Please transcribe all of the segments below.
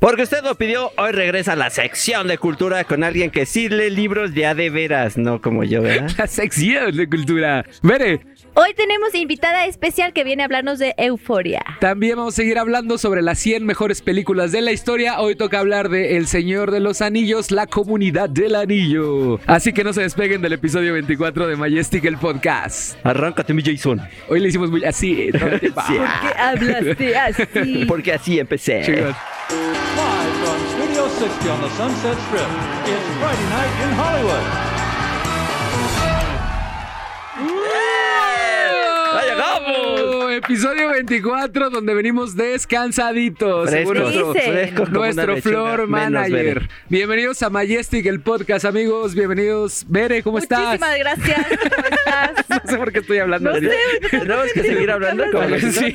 Porque usted lo pidió, hoy regresa a la sección de cultura con alguien que sí lee libros ya de veras, no como yo, ¿verdad? La sección de cultura. Vere, Hoy tenemos invitada especial que viene a hablarnos de euforia. también vamos a seguir hablando sobre las 100 mejores películas de la historia. Hoy toca hablar de El Señor de los Anillos, la comunidad del anillo. Así que no se despeguen del episodio 24 de Majestic el podcast. Arráncate, mi Jason. Hoy le hicimos muy así. ¿no? Sí. ¿Qué hablaste así? Porque así empecé. Chingón. Live from Studio 60 on the Sunset Strip, it's Friday night in Hollywood. ¡Ya llegamos! Episodio 24, donde venimos descansaditos. según Frescos, nuestro, floor manager. Bere. Bienvenidos a Majestic, el podcast, amigos. Bienvenidos. Bere, ¿cómo estás? Muchísimas gracias. ¿Cómo estás? No sé por qué estoy hablando No así. sé. Tenemos que seguir hablando como Sí.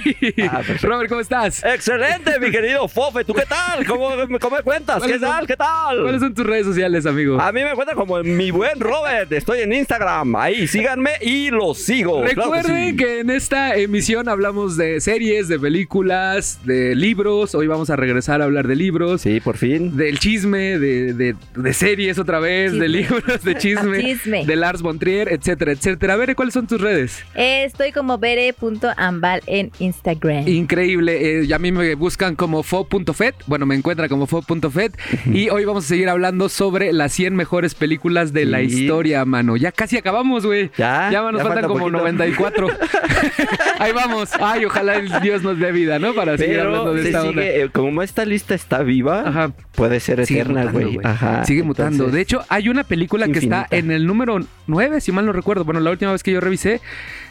Ah. Robert, ¿cómo estás? Excelente, mi querido Fofe. ¿Tú qué tal? ¿Cómo, cómo me cuentas? ¿Qué ¿Cuáles son- tal? ¿Qué tal? ¿Cuáles son tus redes sociales, amigo? A mí me cuenta como mi buen Robert. Estoy en Instagram. Ahí, síganme y los sigo. Claro que Recuerden sí. que en esta emisión hablamos de series, de películas, de libros. Hoy vamos a regresar a hablar de libros. Sí, por fin. Del chisme, de, de- de series otra vez, de libros, de chisme, Chisme. de Lars von Trier, etcétera, etcétera. A ver, ¿cuáles son tus redes? Estoy como bere.ambal en Instagram. Increíble. eh, y a mí me buscan como fo.fet. Bueno, me encuentran como fo.fet. y hoy vamos a seguir hablando sobre las 100 mejores películas de la historia, mano. Ya casi acabamos, güey. Ya, Ya nos ya faltan falta como poquito. 94. Ahí vamos. Ay, ojalá el Dios nos dé vida, ¿no? Para seguir hablando de se esta onda. sigue, eh, como esta lista está viva, Ajá. puede ser eterna, güey. Ajá. Sigue mutando. De hecho, hay una película que está en el número 9, si mal no recuerdo. Bueno, la última vez que yo revisé,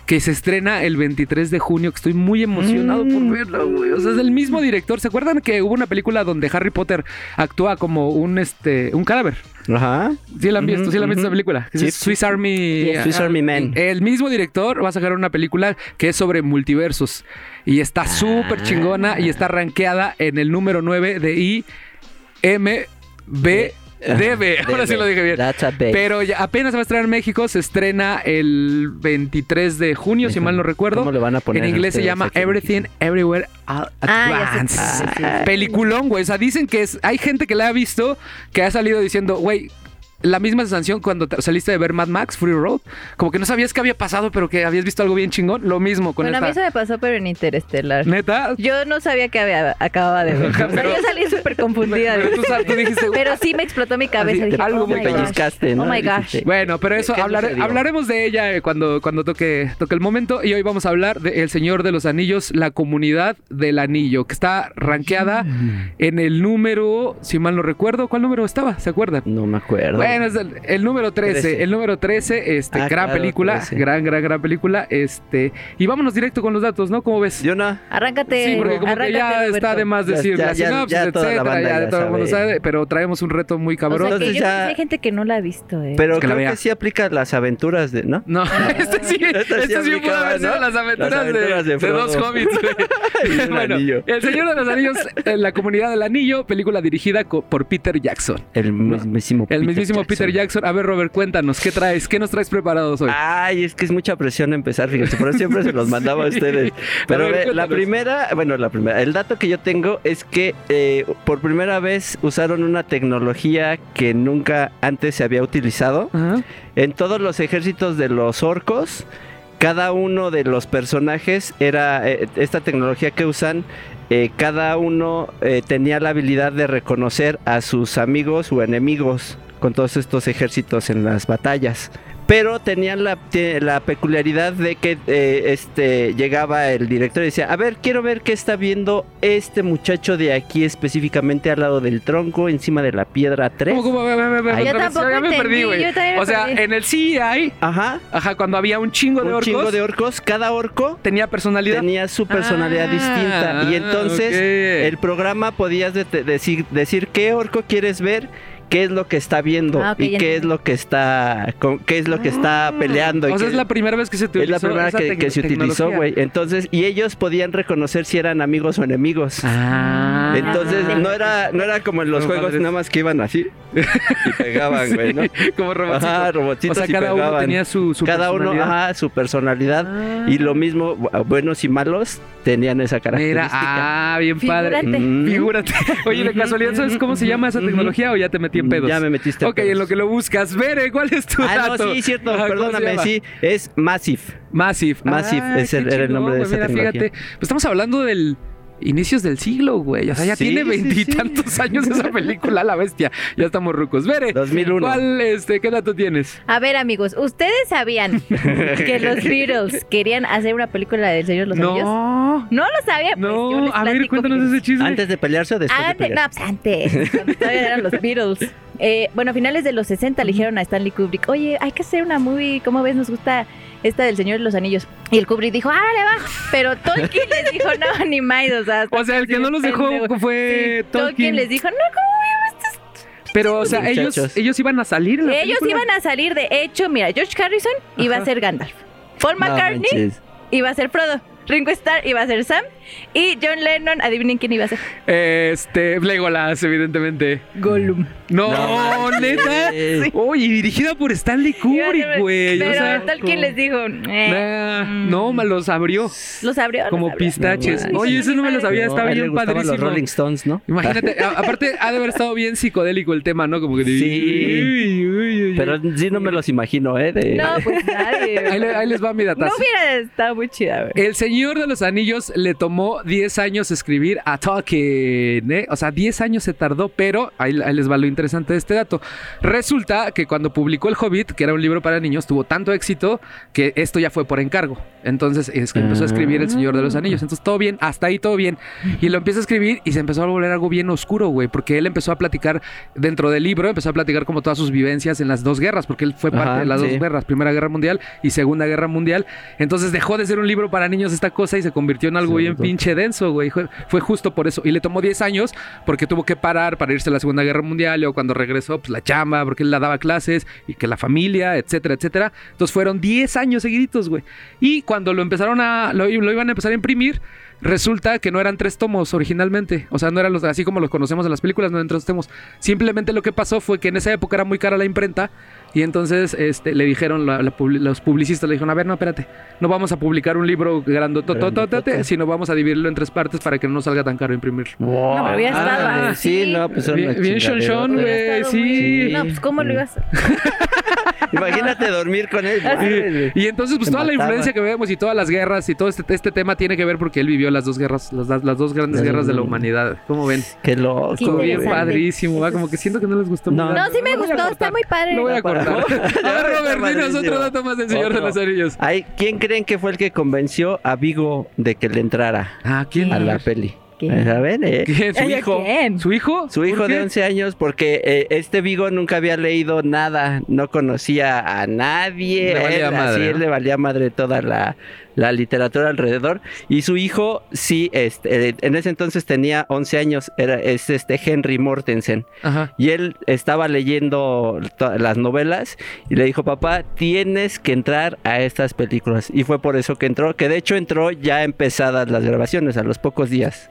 que se estrena el 23 de junio, que estoy muy emocionado por Mm. verla, güey. O sea, es del mismo director. ¿Se acuerdan que hubo una película donde Harry Potter actúa como un este un cadáver? Ajá. ¿Sí la han visto? ¿Sí la han visto esa película? Sí. Es Swiss Army... Swiss Army Man. El mismo director va a sacar una película que es sobre multiversos. Y está súper Ah. chingona y está rankeada en el número 9 de IMB. Debe, ahora sí lo dije bien. Database. Pero ya apenas va a estrenar en México, se estrena el 23 de junio, si mal no recuerdo. ¿Cómo le van a poner En inglés se llama Everything Everywhere All at Ah, Once. Peliculón, güey. O sea, dicen que es. Hay gente que la ha visto que ha salido diciendo, güey. La misma sensación cuando te- saliste de ver Mad Max, Free Road. Como que no sabías qué había pasado, pero que habías visto algo bien chingón. Lo mismo con Bueno, a mí eso me pasó, pero en Interestelar. Neta. Yo no sabía que había, acababa de ver. O sea, Pero- yo salí súper confundida. Pero tú, sal- tú dijiste, Pero sí me explotó mi cabeza. Así, Dije, algo oh me pellizcaste, ¿no? Oh my gosh. Bueno, pero eso hablaremos de ella eh, cuando, cuando toque, toque el momento. Y hoy vamos a hablar de El Señor de los Anillos, la comunidad del anillo, que está rankeada en el número, si mal no recuerdo, ¿cuál número estaba? ¿Se acuerdan? No me acuerdo. Bueno, es el, el número 13, Trece. El número 13, este, Ah, gran claro, película. 13. Gran, gran, gran película. Este. Y vámonos directo con los datos, ¿no? ¿Cómo ves? Yo no. Arráncate. Sí, porque como que ya está de más decir ya- la ya- sinopsis, ya toda la etcétera, banda ya, ya todo el mundo sabe. pero traemos un reto muy O sea, cabrón. Entonces yo ya- creo que hay gente que no la ha visto, eh. Pero Que la creo vea. que sí aplica las aventuras de, ¿no? No, este sí, Este sí este aplicaba, haber sido ¿no? las aventuras, Las aventuras de, de de dos hobbits. bueno, anillo. El Señor de los Anillos, la comunidad del anillo, película dirigida por Peter Jackson. El mismísimo El mismísimo Peter Jackson. A ver, Robert, cuéntanos, ¿qué traes? ¿Qué nos traes preparados hoy? Ay, es que es mucha presión empezar, fíjense, por eso siempre se los mandaba a ustedes. Pero A ver, ve, la primera, bueno, la primera, el dato que yo tengo es que eh, por primera vez usaron una tecnología que nunca antes se había utilizado. Ajá. En todos los ejércitos de los orcos, cada uno de los personajes era eh, esta tecnología que usan. eh, cada uno eh, tenía la habilidad de reconocer a sus amigos o enemigos con todos estos ejércitos en las batallas. Pero tenían la, la peculiaridad de que eh, este llegaba el director y decía, a ver, quiero ver qué está viendo este muchacho de aquí específicamente al lado del tronco, encima de la piedra 3. ¿Cómo, cómo? Ver, Ay, Yo tampoco Ya me entendí, perdí, güey. O sea, perdí. en el CI, Ajá, ajá, cuando había un chingo de un orcos, chingo de orcos, cada orco tenía personalidad. tenía su personalidad Ah, distinta y entonces ok. el programa podías de- decir, decir qué orco quieres ver qué es lo que está viendo Ah, y qué es lo que está con- qué es lo que está peleando. y O sea, es la primera vez que se utilizó es la primera esa que, que se utilizó, güey. Entonces, y ellos podían reconocer si eran amigos o enemigos. Ah. Entonces, Ah. no era, no era como en los Como juegos padres. nada más que iban así y pegaban, güey, ¿no? Como robotcito. Ajá, o robotitos sea, y cada uno tenía su, su Cada uno, personalidad. ajá, su personalidad. Ah. Y lo mismo, bu- buenos y malos tenían esa Mira, característica. ah, bien padre. Figúrate. Mm. Figúrate. Oye, de casualidad, ¿sabes cómo se llama esa tecnología o ya te metí en pedos? Ya me metiste en Ok, en lo que lo buscas. Vere, ¿cuál es tu Ah, dato? no, sí, cierto, Ajá, ¿cómo se perdóname, sí, es Massive. Massive. Massive, Ah, es el- qué era el nombre de esa Mira, tecnología. fíjate, pues estamos hablando del inicios del siglo, güey. O sea, ya Sí, tiene sí, veintitantos años esa película, la bestia. Ya estamos rucos. Vere, 2001. ¿cuál, este, qué dato tienes? A ver, amigos, ¿ustedes sabían que los Beatles querían hacer una película del Señor de los Anillos? No, No lo sabía, pues yo no. A ver, cuéntanos que- ese chisme. ¿Antes de pelearse o después de Antes, no, pelearse? pues antes, cuando todavía eran los Beatles. Eh, bueno, a finales de los 60 le dijeron a Stanley Kubrick, oye, hay que hacer una movie, ¿cómo ves? Nos gusta esta del Señor de los Anillos. Y el Kubrick dijo, árale, va. Pero Tolkien les dijo, no, ni más, o sea... O sea, el que no los dejó pendejo. fue Sí, Tolkien. les dijo, no, ¿cómo Pero, o sea, ellos, Muchachos. ellos iban a salir en la Ellos película. iban a salir, de hecho, mira, George Harrison iba a ser Gandalf. Paul McCartney iba a ser Frodo. Ringo Starr iba a ser Sam. Y John Lennon, adivinen quién iba a ser. Este, Legolas, evidentemente. Gollum. No, No neta. manches. Oye, dirigida por Stanley Kubrick, güey. Pero o sea, Tolkien les dijo, eh, nah, mm. no, me los abrió los abrió. como los abrió. pistaches. No, Oye, ese no me lo sabía, No, está a él le bien padrísimo. los Rolling Stones, ¿no? Imagínate, a- aparte ha de haber estado bien psicodélico el tema, ¿no? Como que Sí. Uy, uy, uy. Pero sí no me los imagino, ¿eh? De... No, pues nadie. ahí, le- ahí les va mi no datazo. hubiera estado muy chida, güey. El Señor de los Anillos le tomó 10 años escribir a Tolkien, ¿eh? O sea, 10 años se tardó, pero ahí, ahí les va lo interesante de este dato. Resulta que cuando publicó El Hobbit, que era un libro para niños, tuvo tanto éxito que esto ya fue por encargo. Entonces es que empezó a escribir El Señor de los Anillos. Entonces todo bien, hasta ahí todo bien. Y lo empieza a escribir y se empezó a volver algo bien oscuro, güey, porque él empezó a platicar dentro del libro, empezó a platicar como todas sus vivencias en las dos guerras, porque él fue parte Ajá, de las dos guerras, Primera Guerra Mundial y Segunda Guerra Mundial. Entonces dejó de ser un libro para niños esta cosa y se convirtió en algo Sí, bien. Pinche denso, güey. Fue, justo por eso. Y le tomó 10 años porque tuvo que parar para irse a la Segunda Guerra Mundial y cuando regresó, pues la chamba, porque él la daba clases y que la familia, etcétera, etcétera. Entonces fueron 10 años seguiditos, güey. Y cuando lo empezaron a, lo, lo iban a empezar a imprimir, Resulta que no eran tres tomos originalmente. O sea, no eran los así como los conocemos en las películas, no eran tres tomos. Simplemente lo que pasó fue que en esa época era muy cara la imprenta. Y entonces este, le dijeron, la- la publi- los publicistas le dijeron, a ver, no, espérate, no vamos a publicar un libro grandotototote, Grandotote. sino vamos a dividirlo en tres partes para que no nos salga tan caro imprimirlo. No, pero hubiera estado Ah, sí, no, pues Bien, chonchón, güey, sí. No, pues ¿cómo lo ibas a Imagínate dormir con él. Y, y entonces, pues Se toda la influencia que vemos y todas las guerras y todo este, este tema tiene que ver porque él vivió las dos guerras, las, las dos grandes guerras de la humanidad. ¿Cómo ven? Qué loco. Qué Estuvo bien padrísimo, ¿va? Como que siento que no les gustó. No. mucho. No, sí me gustó, está muy padre. Lo voy a cortar. A ver, Robert, dinos otro dato más del Señor de los Anillos. Ay, ¿Quién creen que fue el que convenció a Vigo de que le entrara Ah, ¿quién? a la peli? ¿Quién? ¿Saben? eh? ¿Quién? ¿Su ¿a hijo? quién? ¿Su hijo? Su ¿Por hijo de 11 años, porque eh, este Vigo nunca había leído nada, no conocía a nadie, Le valía él, madre, así, ¿no? él le valía madre toda la, la literatura alrededor. Y su hijo, sí, este, eh, en ese entonces tenía 11 años, era, es este Henry Mortensen. Ajá. Y él estaba leyendo las novelas y le dijo, papá, tienes que entrar a estas películas. Y fue por eso que entró, que de hecho entró ya empezadas las grabaciones, a los pocos días.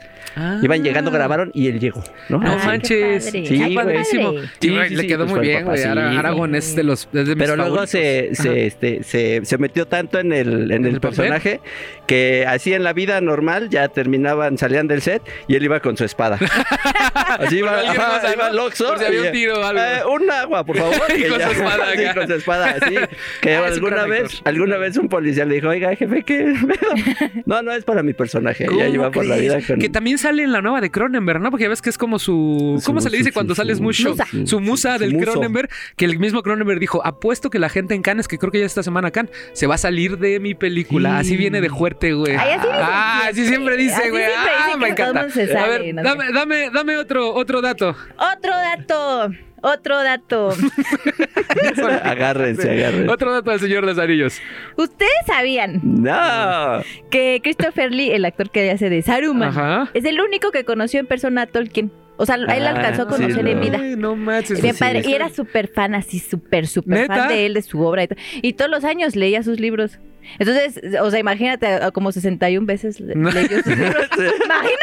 Iban llegando, grabaron y él llegó. ¿no? No Ay, qué manches. padre. Sí, Qué güey. padrísimo. Padre. Sí, Sí, güey, sí, le quedó pues muy bien, güey. Aragón es de los es de mis Pero luego se, Ajá. se, este, se, se metió tanto en el, en el, el papel? Personaje que así en la vida normal ya terminaban, salían del set y él iba con su espada. así iba, ajá, cosa, iba ¿no? al Oxxo Por si había y, un tiro o algo. eh, un agua, por favor. Y con ya- su espada sí, acá. con su espada, así. Que Ah, alguna vez, actor. alguna vez un policía le dijo, oiga, jefe, ¿qué pedo?" No, no, es para mi personaje. ¿Cómo Ya iba por la crees? vida con... Que también sale en la nueva de Cronenberg, ¿no? Porque ya ves que es como su... Su- ¿Cómo se le dice su- cuando su- sales mucho? Musa. Su musa del. Cronenberg. Que el mismo Cronenberg dijo, apuesto que la gente en Cannes, que creo que ya esta semana Cannes, se va a salir de mi película. Sí. Así viene de fuerte, güey. Ay, así dicen ah, así siempre dice, güey. siempre Ah, dicen me todo encanta. a ver, no sé. dame, dame, dame otro, otro dato. Otro dato. Otro dato. agárrense, agárrense. Otro dato del Señor de los Anillos. ¿Ustedes sabían No. que Christopher Lee, el actor que hace de Saruman, Ajá. es el único que conoció en persona a Tolkien? O sea, él Ah, alcanzó a sí, conocer en vida. Ay, no manches. Bien sí, padre. sí. Y era súper fan, así súper, súper fan de él, de su obra. Y, to- y todos los años leía sus libros. Entonces, o sea, imagínate, como 61 veces le- No. leyó sus libros. Imagínate.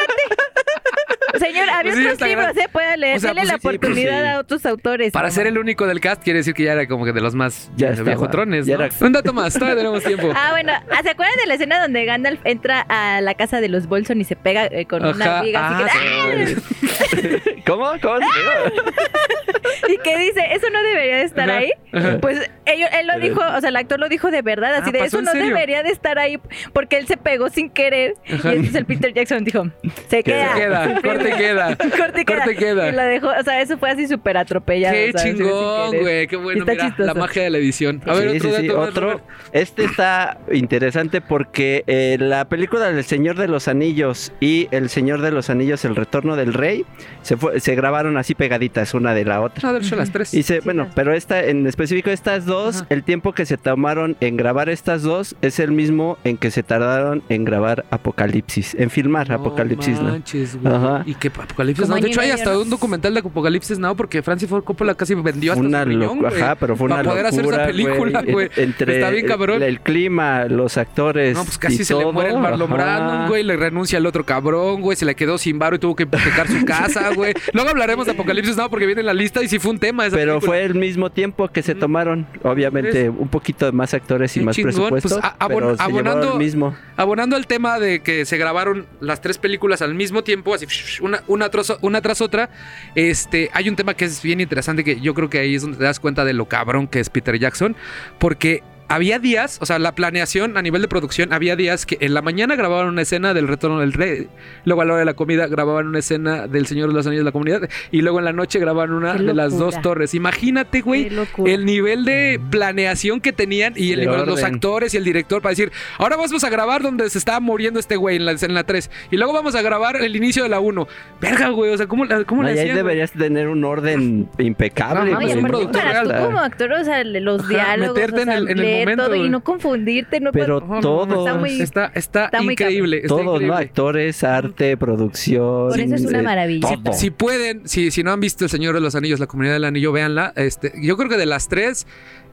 Señor, había Pues sí, otros libros. ¿eh? Puede leer. O sea, Dele pues la sí, pues oportunidad sí. a otros autores. Para No, ser el único del cast, quiere decir que ya era como que de los más Ya ya estaba. viejotrones, Ya ¿no? era- Un dato más, todavía tenemos tiempo. Ah, bueno, ¿ah, ¿se acuerdan de la escena donde Gandalf entra a la casa de los Bolson y se pega eh, con una viga así ah, que, sí. ¿Cómo? ¿Cómo se y que dice, eso no debería de estar Ajá, ahí? ajá. Pues ello- él lo dijo, o sea, el actor lo dijo de verdad, así Ah, de ¿pasó eso no serio? debería de estar ahí porque él se pegó sin querer. Ajá. Y entonces el Peter Jackson dijo, se queda. Se queda, corte queda. corte queda. Corte queda. Y lo dejó, o sea, eso fue así súper atropellado. Qué chingón, güey. Qué bueno, Está mira, chistoso. la magia de la edición. A ver, Sí, otro sí, dato otro. Este está interesante porque eh, la película del Señor de los Anillos y El Señor de los Anillos, El Retorno del Rey, se, fue- se grabaron así pegaditas una de la otra. No, de hecho, las tres. Y se, Sí, bueno, pero esta, en específico estas dos, Ajá. el tiempo que se tomaron en grabar estas dos es el mismo en que se tardaron en grabar Apocalipsis, en filmar Apocalipsis, ¿no? manches, güey. Ajá. Y que Apocalipsis Como Now. De hecho, hay hasta ¿no? un documental de Apocalipsis Now porque Francis Ford Coppola casi vendió hasta una su riñón, ajá, pero fue para una poder hacer esa película, güey. Entre Está bien cabrón. El, el clima, los actores. No, pues casi y se le muere el Marlon ajá. Brando, güey. Le renuncia al otro cabrón, güey. Se le quedó sin varo y tuvo que hipotecar su casa, güey. Luego hablaremos de Apocalipsis Now porque viene en la lista y sí fue un tema esa Pero película. fue el mismo tiempo que se tomaron, obviamente, un poquito de más actores y más chingón, presupuesto, pues, a- abon- pero se abonando- el mismo. Abonando al tema de que se grabaron las tres películas al mismo tiempo, así una, una, tras, una tras otra, este, hay un tema que es bien interesante que yo creo que ahí es donde te das cuenta de lo cabrón que es Peter Jackson, porque había días, o sea, la planeación a nivel de producción, había días que en la mañana grababan una escena del Retorno del Rey, luego a la hora de la comida grababan una escena del Señor de los Anillos de la Comunidad, y luego en la noche grababan una de las dos torres. Imagínate, güey, el nivel de planeación que tenían y el De nivel de los actores y el director para decir, ahora vamos a grabar donde se estaba muriendo este güey en la, en la 3 y luego vamos a grabar el inicio de la 1. Verga, güey, o sea, ¿cómo, la- cómo No, le y ahí hacían, güey? deberías tener un orden impecable. No, Oye, es un güey. aparte productor para real, tú como actor, o sea, los Ajá, diálogos, meterte o sea, en el- en el leer momento, todo y no confundirte, no Pero todos, está muy- Está, está, Está muy increíble. está todos, ¿no? increíble. Actores, arte, producción. Por eso es una eh, maravilla. todo. Si pueden, si, si no han visto El Señor de los Anillos, la comunidad del anillo, véanla. Este, yo creo que de las tres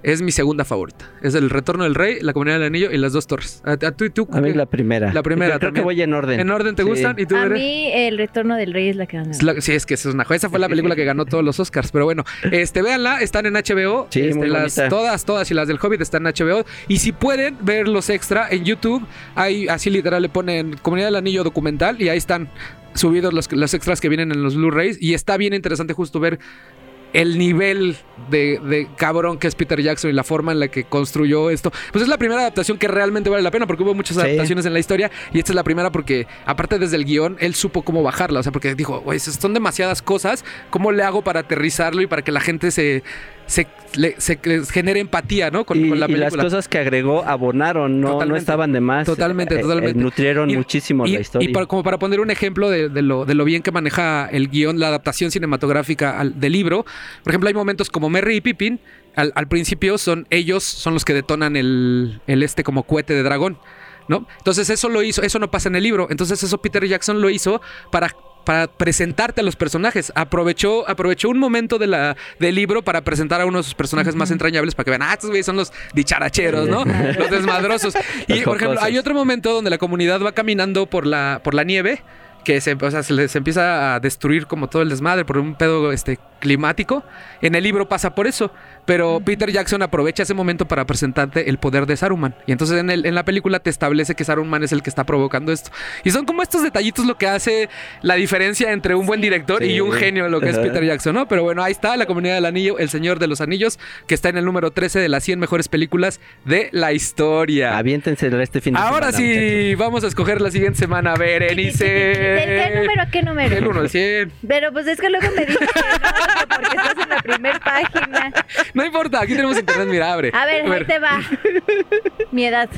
es mi segunda favorita. Es El Retorno del Rey, la comunidad del anillo y las dos torres. ¿A, a tú y tú? A mí la primera. La primera Creo que también. voy en orden. ¿En orden te Sí. gustan? ¿Y tú, A mí el retorno del rey es la que la- sí, es que esa es una joya. Esa fue la película que ganó todos los Oscars. Pero bueno, este, véanla, están en HBO. Sí, Este, muy las, todas, todas y las del Hobbit están en HBO. Y si pueden ver los extra en YouTube, ahí así literal le ponen Comunidad del Anillo documental y ahí están subidos los, los extras que vienen en los Blu-rays. Y está bien interesante justo ver el nivel de, de cabrón que es Peter Jackson y la forma en la que construyó esto. Pues es la primera adaptación que realmente vale la pena porque hubo muchas Sí. adaptaciones en la historia y esta es la primera porque aparte desde el guion él supo cómo bajarla, o sea, porque dijo, güey, son demasiadas cosas, ¿cómo le hago para aterrizarlo y para que la gente se, se, le- se- les genere empatía, ¿no? Con, y, con la y las película. cosas que agregó abonaron, no, estaban de más. Totalmente, Eh, eh, totalmente. nutrieron Y- muchísimo y, la historia. y para- como para poner un ejemplo de, de lo, de lo bien que maneja el guion, la adaptación cinematográfica al- del libro. Por ejemplo, hay momentos como Merry y Pippin. Al, al principio son ellos, son los que detonan el, el este como cohete de dragón. ¿No? Entonces eso lo hizo, eso no pasa en el libro. Entonces eso Peter Jackson lo hizo para, para presentarte a los personajes. Aprovechó, aprovechó un momento de la, del libro para presentar a uno de sus personajes más entrañables para que vean, ah, estos güeyes son los dicharacheros, ¿no? los desmadrosos. Y por ejemplo, hay otro momento donde la comunidad va caminando por la, por la nieve. Que se, o sea, se les empieza a destruir como todo el desmadre por un pedo este, climático. En el libro pasa por eso. Pero Peter Jackson aprovecha ese momento para presentarte el poder de Saruman. Y entonces en, el- en la película te establece que Saruman es el que está provocando esto. Y son como estos detallitos lo que hace la diferencia entre un buen director Sí. y un genio, lo que es. Peter Jackson, ¿no? Pero bueno, ahí está la comunidad del anillo, El Señor de los Anillos, que está en el número 13 de las 100 mejores películas de la historia. Aviéntense este fin de Ahora semana, sí, vamos a escoger la siguiente semana. Berenice. ¿Del qué número a qué número? Del 1 al 100. Pero pues es que luego me dices que no, porque estás en la primera página. No importa, aquí tenemos internet, mira, abre. A ver, ahí te va. Mi edad,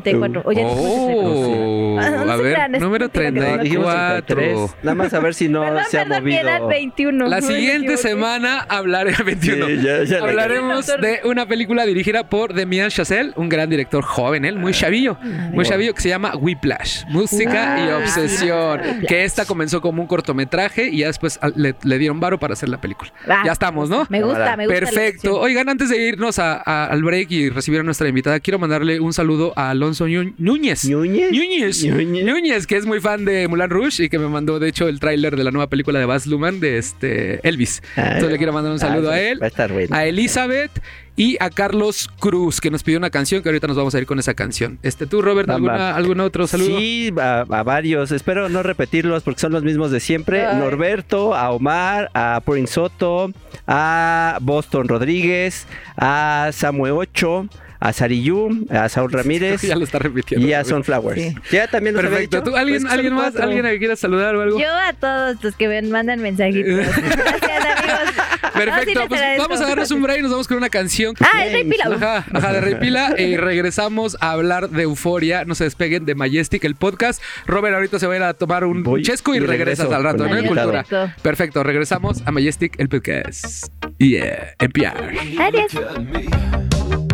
34. Oye, no somos 34. Oh, Ah, no a ver, crean, número mentira que no. No, dijimos 34. 33. Nada más a ver si no Perdón, se ha perdón, mi movido. edad 21. La siguiente semana hablaré 21. Sí, ya- ya la- Hablaremos de una película dirigida por Demian Chazelle, un gran director joven, él, muy chavillo, muy chavillo que se llama Whiplash, música y Ah, obsesión, Whiplash. que esta comenzó como un cortometraje y ya después le, le dieron varo para hacer la película. Ah, ya estamos, ¿no? Me gusta, me gusta. Perfecto. Oigan, antes de irnos a- a- al break y recibir a nuestra invitada, quiero mandarle un saludo a Alonso Ñu- Núñez. ¿Núñez? Núñez. Núñez. Núñez, que es muy fan de Mulan Rouge y que me mandó, de hecho, el tráiler de la nueva película de Baz Luhrmann de este Elvis. Ah, Entonces le quiero mandar un saludo ah, a él, Va a estar bueno. a Elizabeth y a Carlos Cruz, que nos pidió una canción que ahorita nos vamos a ir con esa canción. Este, tú, Robert. ¿alguna, algún otro saludo? Sí, a, a varios. Espero no repetirlos porque son los mismos de siempre. Ay. Norberto, a Omar, a Prince Soto, a Boston Rodríguez, a Samuel Ocho, a Sariyú, a Saúl Ramírez ya lo está repitiendo. y a. Sunflowers. Sí. Ya también los había Perfecto. dicho? ¿Tú, ¿Alguien, Pues alguien más? ¿Alguien a que quieras saludar o algo? Yo a todos los que me mandan mensajitos. Gracias, amigos. No, sí Perfecto, pues vamos a darnos un break y nos vamos con una canción. Ah, es Rey Pila. Ajá, ajá, de Rey Pila. Y regresamos a hablar de Euforia. No se despeguen de Majestic, el podcast. Robert ahorita se va a ir a tomar un Voy chesco y, y regresas al rato, ¿no? En cultura. Perfecto, regresamos a Majestic, el podcast. Yeah, NPR. Adiós.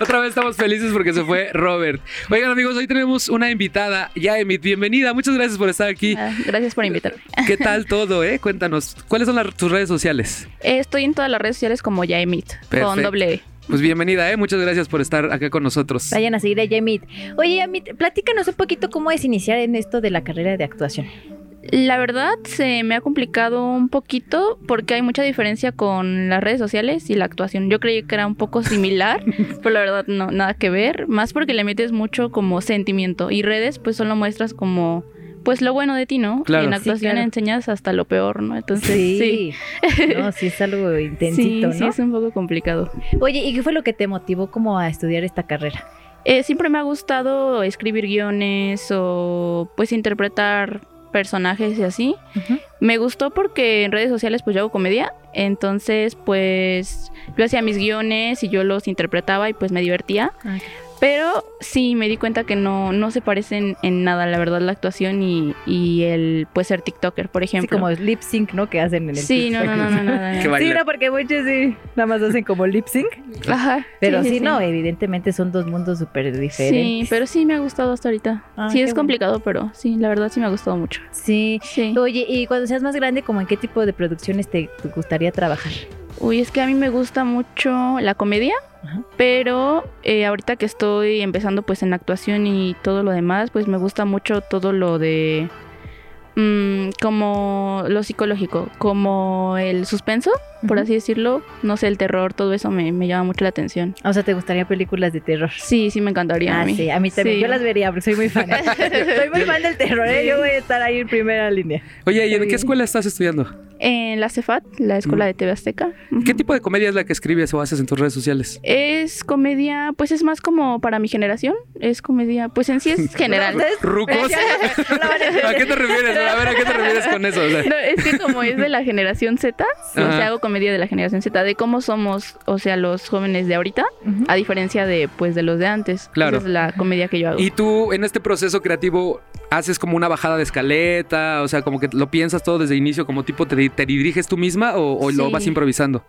Otra vez estamos felices porque se fue Robert. Oigan, amigos, hoy tenemos una invitada, Yaemit. Bienvenida. Muchas gracias por estar aquí. Ah, Gracias por invitarme. ¿Qué tal todo, eh? Cuéntanos, ¿cuáles son las- tus redes sociales? Eh, Estoy en todas las redes sociales como Yaemit, con doble E. Pues bienvenida, ¿eh? Muchas gracias por estar acá con nosotros. Vayan a seguir a Yamit. Oye, Yamit, platícanos un poquito cómo es iniciar en esto de la carrera de actuación. La verdad se me ha complicado un poquito porque hay mucha diferencia con las redes sociales y la actuación. Yo creí que era un poco similar, pero la verdad no, nada que ver. Más porque le metes mucho como sentimiento y redes pues solo muestras como pues lo bueno de ti, ¿no? Claro. Y en Sí, actuación claro. enseñas hasta lo peor, ¿no? Entonces sí. no, sí es algo Sí, intensito, sí, ¿no? es un poco complicado. Oye, ¿y qué fue lo que te motivó como a estudiar esta carrera? Eh, siempre me ha gustado escribir guiones o pues interpretar personajes y así. Me gustó porque en redes sociales pues yo hago comedia, entonces pues yo hacía mis guiones y yo los interpretaba y pues me divertía. Ah, Pero sí me di cuenta que no, no se parecen en nada, la verdad, la actuación y, y el pues ser TikToker, por ejemplo. como lip sync, ¿no? Que hacen en el Sí, no, no, no, no, no, no. Que Sí, no, porque muchos sí, nada más hacen como lip sync. Ajá. Pero sí, no, evidentemente son dos mundos súper diferentes. Sí, pero sí me ha gustado hasta ahorita. Ah, sí, es bueno. complicado, pero sí, la verdad sí me ha gustado mucho. Sí. Sí. Oye, y cuando seas más grande, ¿como en qué tipo de producciones te te gustaría trabajar? Uy, es que a mí me gusta mucho la comedia, Ajá. pero eh, ahorita que estoy empezando pues en actuación y todo lo demás, pues me gusta mucho todo lo de mm, como lo psicológico, como el suspenso, por así decirlo, no sé, el terror, todo eso me, me llama mucho la atención. O sea, ¿te gustaría películas de terror? Sí, sí me encantaría Ah, a mí. sí, a mí también. Sí. Yo las vería porque soy muy fan. soy muy fan del terror, ¿eh? Yo voy a estar ahí en primera línea. Oye, ¿y en qué escuela estás estudiando? En la CEFAT, la Escuela Mm. de TV Azteca. ¿Qué tipo de comedia es la que escribes o haces en tus redes sociales? Es comedia, pues es más como para mi generación. Es comedia, pues en sí es general. ¿A qué te refieres? A ver, ¿a qué te refieres con eso? O sea, No, es que como es de la generación Z, o sea, hago comedia de la generación Z, de cómo somos, o sea, los jóvenes de ahorita, a diferencia de, pues, de los de antes. Claro. Esa es la comedia que yo hago. Y tú en este proceso creativo haces como una bajada de escaleta, o sea, como que lo piensas todo desde inicio, como tipo te, te diriges tú misma o, o lo vas improvisando.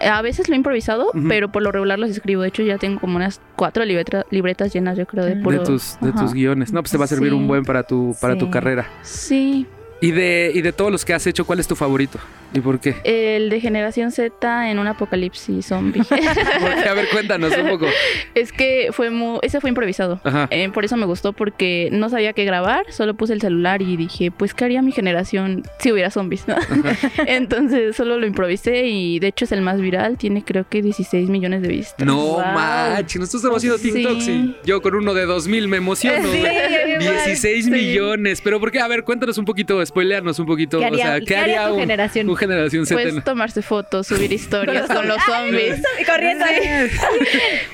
A veces lo he improvisado, pero por lo regular los escribo. De hecho, ya tengo como unas cuatro libretra- libretas llenas, yo creo, de puro... de tus, de tus guiones. No, pues te va a servir Sí. un buen para tu, para tu carrera. Sí, Y de, y de todos los que has hecho, ¿cuál es tu favorito? ¿Y por qué? el de generación Z en un apocalipsis zombie. A ver, cuéntanos un poco. es que fue muy... Ese fue improvisado. Ajá. Eh, por eso me gustó porque no sabía qué grabar, solo puse el celular y dije, pues qué haría mi generación si hubiera zombies, ¿no? Entonces solo lo improvisé y de hecho es el más viral, tiene creo que 16 millones de vistas. No Wow. manches, nosotros estamos haciendo Sí. TikToks y yo con uno de 2000 me emociono. Sí, güey. igual. 16 Sí. millones. Pero ¿por qué? A ver, cuéntanos un poquito, spoilearnos un poquito. ¿Qué haría, o sea, qué haría tu un- generación? un generación Z? Pues tomarse fotos, subir historias con los zombies. Corriendo ahí.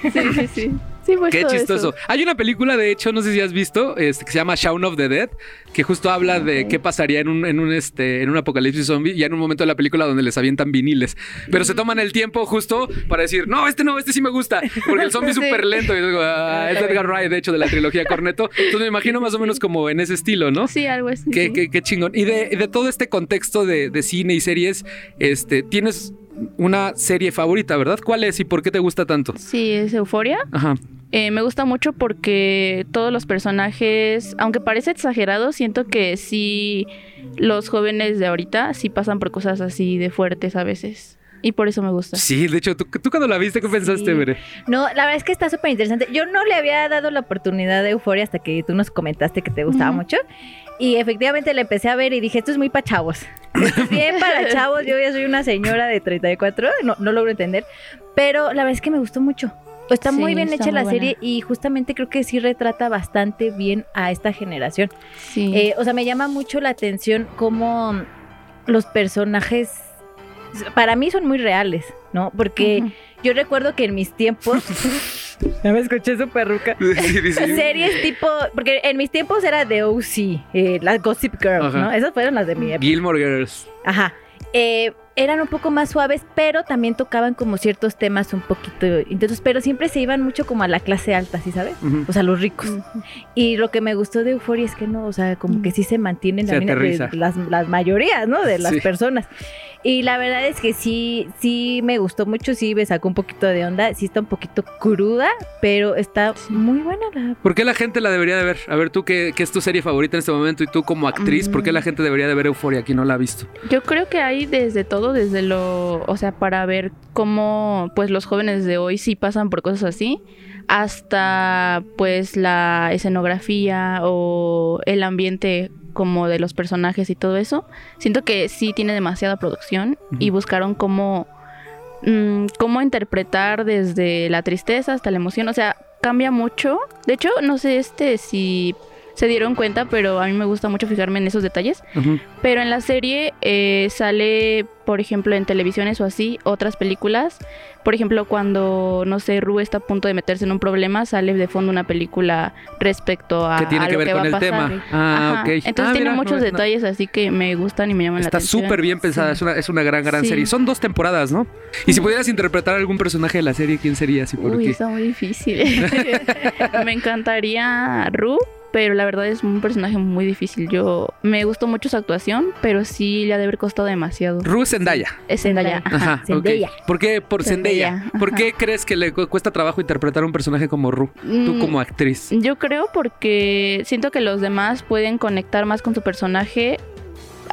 Sí, sí, sí. Sí, pues Qué chistoso. eso. Hay una película, de hecho, no sé si has visto, este, que se llama Shaun of the Dead, que justo habla de qué pasaría en un, en un, este, en un apocalipsis zombie, y en un momento de la película donde les avientan viniles. Pero se toman el tiempo justo para decir, no, este no, este sí me gusta, porque el zombie es Sí. súper lento. Y digo, ah, es Edgar Wright, de hecho, de la trilogía Corneto. Entonces me imagino más o menos como en ese estilo, ¿no? Sí, algo así. Qué, sí. qué- qué chingón. Y de, de todo este contexto de, de cine y series, este, tienes una serie favorita, ¿verdad? ¿Cuál es y por qué te gusta tanto? Sí, es Euforia. Ajá. Eh, me gusta mucho porque todos los personajes, aunque parece exagerado, siento que sí los jóvenes de ahorita sí pasan por cosas así de fuertes a veces. Y por eso me gusta. Sí, de hecho, ¿tú, tú cuando la viste, qué pensaste, Sí. Bere? No, la verdad es que está súper interesante. Yo no le había dado la oportunidad de Euforia hasta que tú nos comentaste que te gustaba mucho. Y efectivamente la empecé a ver y dije, esto es muy para chavos. Esto es bien para chavos. Yo ya soy una señora de 34, no, no logro entender. Pero la verdad es que me gustó mucho. Está muy bien está hecha muy la serie y justamente creo que sí retrata bastante bien a esta generación. Sí. Eh, o sea, me llama mucho la atención cómo los personajes, para mí son muy reales, ¿no? Porque yo recuerdo que en mis tiempos... ya me escuché su perruca. Series tipo, porque en mis tiempos era de OC, eh, las Gossip Girls, Ajá. ¿no? Esas fueron las de mi época. Gilmore Girls. Ajá. Eh, eran un poco más suaves, pero también tocaban como ciertos temas un poquito intensos, pero siempre se iban mucho como a la clase alta, ¿sí sabes? O sea, los ricos. Y lo que me gustó de Euphoria es que no, o sea, como que sí se mantienen Se de las, las mayorías, ¿no? De las Sí. personas. Y la verdad es que sí, sí me gustó mucho, sí me sacó un poquito de onda, sí está un poquito cruda, pero está muy buena la... ¿Por qué la gente la debería de ver? A ver, tú, ¿qué, qué es tu serie favorita en este momento? Y tú como actriz, ¿por qué la Mm. gente debería de ver Euforia? Aquí no la ha visto. Yo creo que hay desde todo, desde lo, o sea, para ver cómo pues los jóvenes de hoy sí pasan por cosas así, hasta pues la escenografía o el ambiente como de los personajes y todo eso. Siento que sí tiene demasiada producción y buscaron cómo mm, cómo interpretar desde la tristeza hasta la emoción, o sea, cambia mucho. De hecho, no sé este si se dieron cuenta, pero a mí me gusta mucho fijarme en esos detalles. Ujú. Pero en la serie eh, sale, por ejemplo, en televisiones o así, otras películas. Por ejemplo, cuando, no sé, Ru está a punto de meterse en un problema, sale de fondo una película respecto a, tiene a que lo ver que con a el pasar. tema. Ah, Ajá. ok. Entonces Ah, tiene mira, muchos no, no. detalles así que me gustan y me llaman la Está atención. súper bien pensada, Sí. es, una, es una gran, gran Sí. serie. Son dos temporadas, ¿no? Y si pudieras interpretar algún personaje de la serie, ¿quién serías y por Uy, está muy difícil. me encantaría Ru, pero la verdad es un personaje muy difícil. Yo me gustó mucho su actuación, pero sí le ha de haber costado demasiado. Ru Zendaya. Es Zendaya. Ajá. Ajá. ¿Por qué? Por Zendaya. Zendaya, ¿Por qué crees que le cu- cuesta trabajo interpretar a un personaje como Ru? Tú Mm, como actriz. Yo creo porque siento que los demás pueden conectar más con su personaje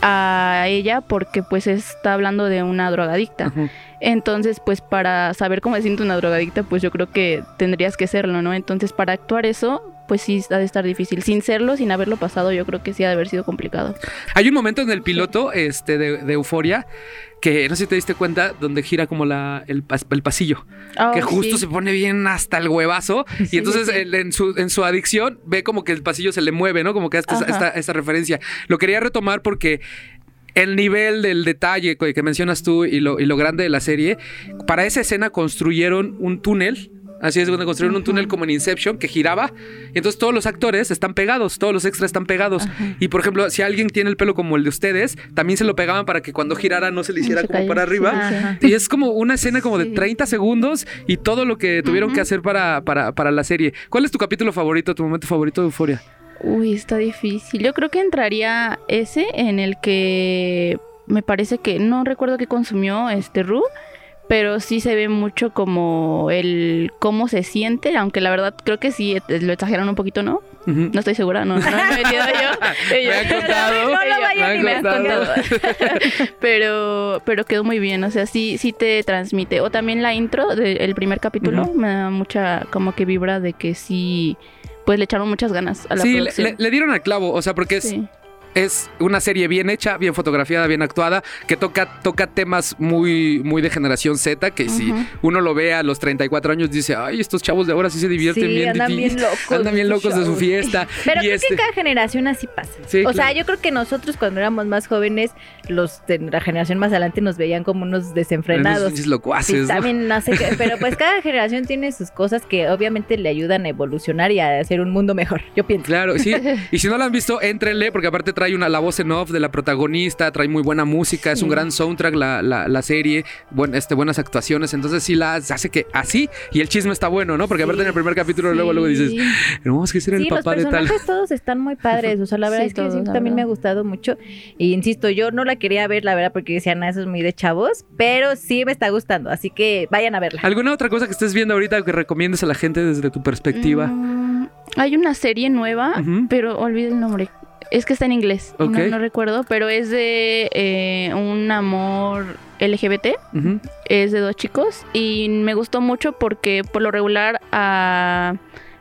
a ella porque pues está hablando de una drogadicta. Entonces, pues para saber cómo se siente una drogadicta, pues yo creo que tendrías que serlo, ¿no? Entonces, para actuar eso, pues sí ha de estar difícil. Sin serlo, sin haberlo pasado, yo creo que sí ha de haber sido complicado. Hay un momento en el piloto este, de, de Euforia que no sé si te diste cuenta, donde gira como la, el, pas- el pasillo. Ah, que justo sí. se pone bien hasta el huevazo. y entonces sí, sí. él, en, su, en su adicción ve como que el pasillo se le mueve, ¿no? Como que esta, esta, esta referencia. Lo quería retomar porque el nivel del detalle que que mencionas tú y lo, y lo grande de la serie, para esa escena construyeron un túnel. Así es, donde construyeron un túnel como en Inception que giraba. Y entonces todos los actores están pegados, todos los extras están pegados. Y por ejemplo, si alguien tiene el pelo como el de ustedes, también se lo pegaban para que cuando girara no se le hiciera se como para arriba. ajá. Y es como una escena como de Sí. 30 segundos y todo lo que tuvieron que hacer para, para, para la serie. ¿Cuál es tu capítulo favorito, tu momento favorito de Euforia? Uy, está difícil. Yo creo que entraría ese en el que me parece que no recuerdo qué consumió este Ru, pero sí se ve mucho como el cómo se siente, aunque la verdad creo que sí eh, lo exageran un poquito, ¿no? No estoy segura, no, no me he metido yo. Me han contado. No lo Me han contado. pero pero quedó muy bien, o sea, sí sí te transmite. O también la intro del primer capítulo me da mucha como que vibra de que sí pues le echaron muchas ganas a la Sí, le, producción. le- le dieron al clavo, o sea, porque Sí. es una serie bien hecha, bien fotografiada, bien actuada, que toca, toca temas muy, muy de generación Z, que si uno lo ve a los 34 años dice, ay, estos chavos de ahora sí se divierten Sí, bien. andan bien locos Andan bien locos de su shows". fiesta. Pero Y creo este- que cada generación así pasa. Sí, o claro. sea, yo creo que nosotros cuando éramos más jóvenes, los de la generación más adelante nos veían como unos desenfrenados. Esos locuaces, Sí, ¿no? también no sé qué, pero pues cada generación tiene sus cosas que obviamente le ayudan a evolucionar y a hacer un mundo mejor, yo pienso. Claro, sí. Y si no la han visto, éntrenle, porque aparte trae una, la voz en off de la protagonista, trae muy buena música, es un gran soundtrack la, la, la serie, buen, este, buenas actuaciones, entonces sí la hace que así, y el chisme está bueno, ¿no? Porque aparte en el primer capítulo luego, luego dices, Sí. tenemos que ser el Sí, los papá de tal. personajes todos están muy padres, o sea, la verdad Sí, es que todos, también me ha gustado mucho. Y insisto, yo no la quería ver, la verdad, porque decían, "Ah, eso es muy de chavos, pero sí me está gustando, así que vayan a verla. ¿Alguna otra cosa que estés viendo ahorita que recomiendes a la gente desde tu perspectiva? Mm, hay una serie nueva, pero olvidé el nombre. Es que está en inglés. No, no recuerdo, pero es de eh, un amor LGBT. Es de dos chicos. Y me gustó mucho porque por lo regular a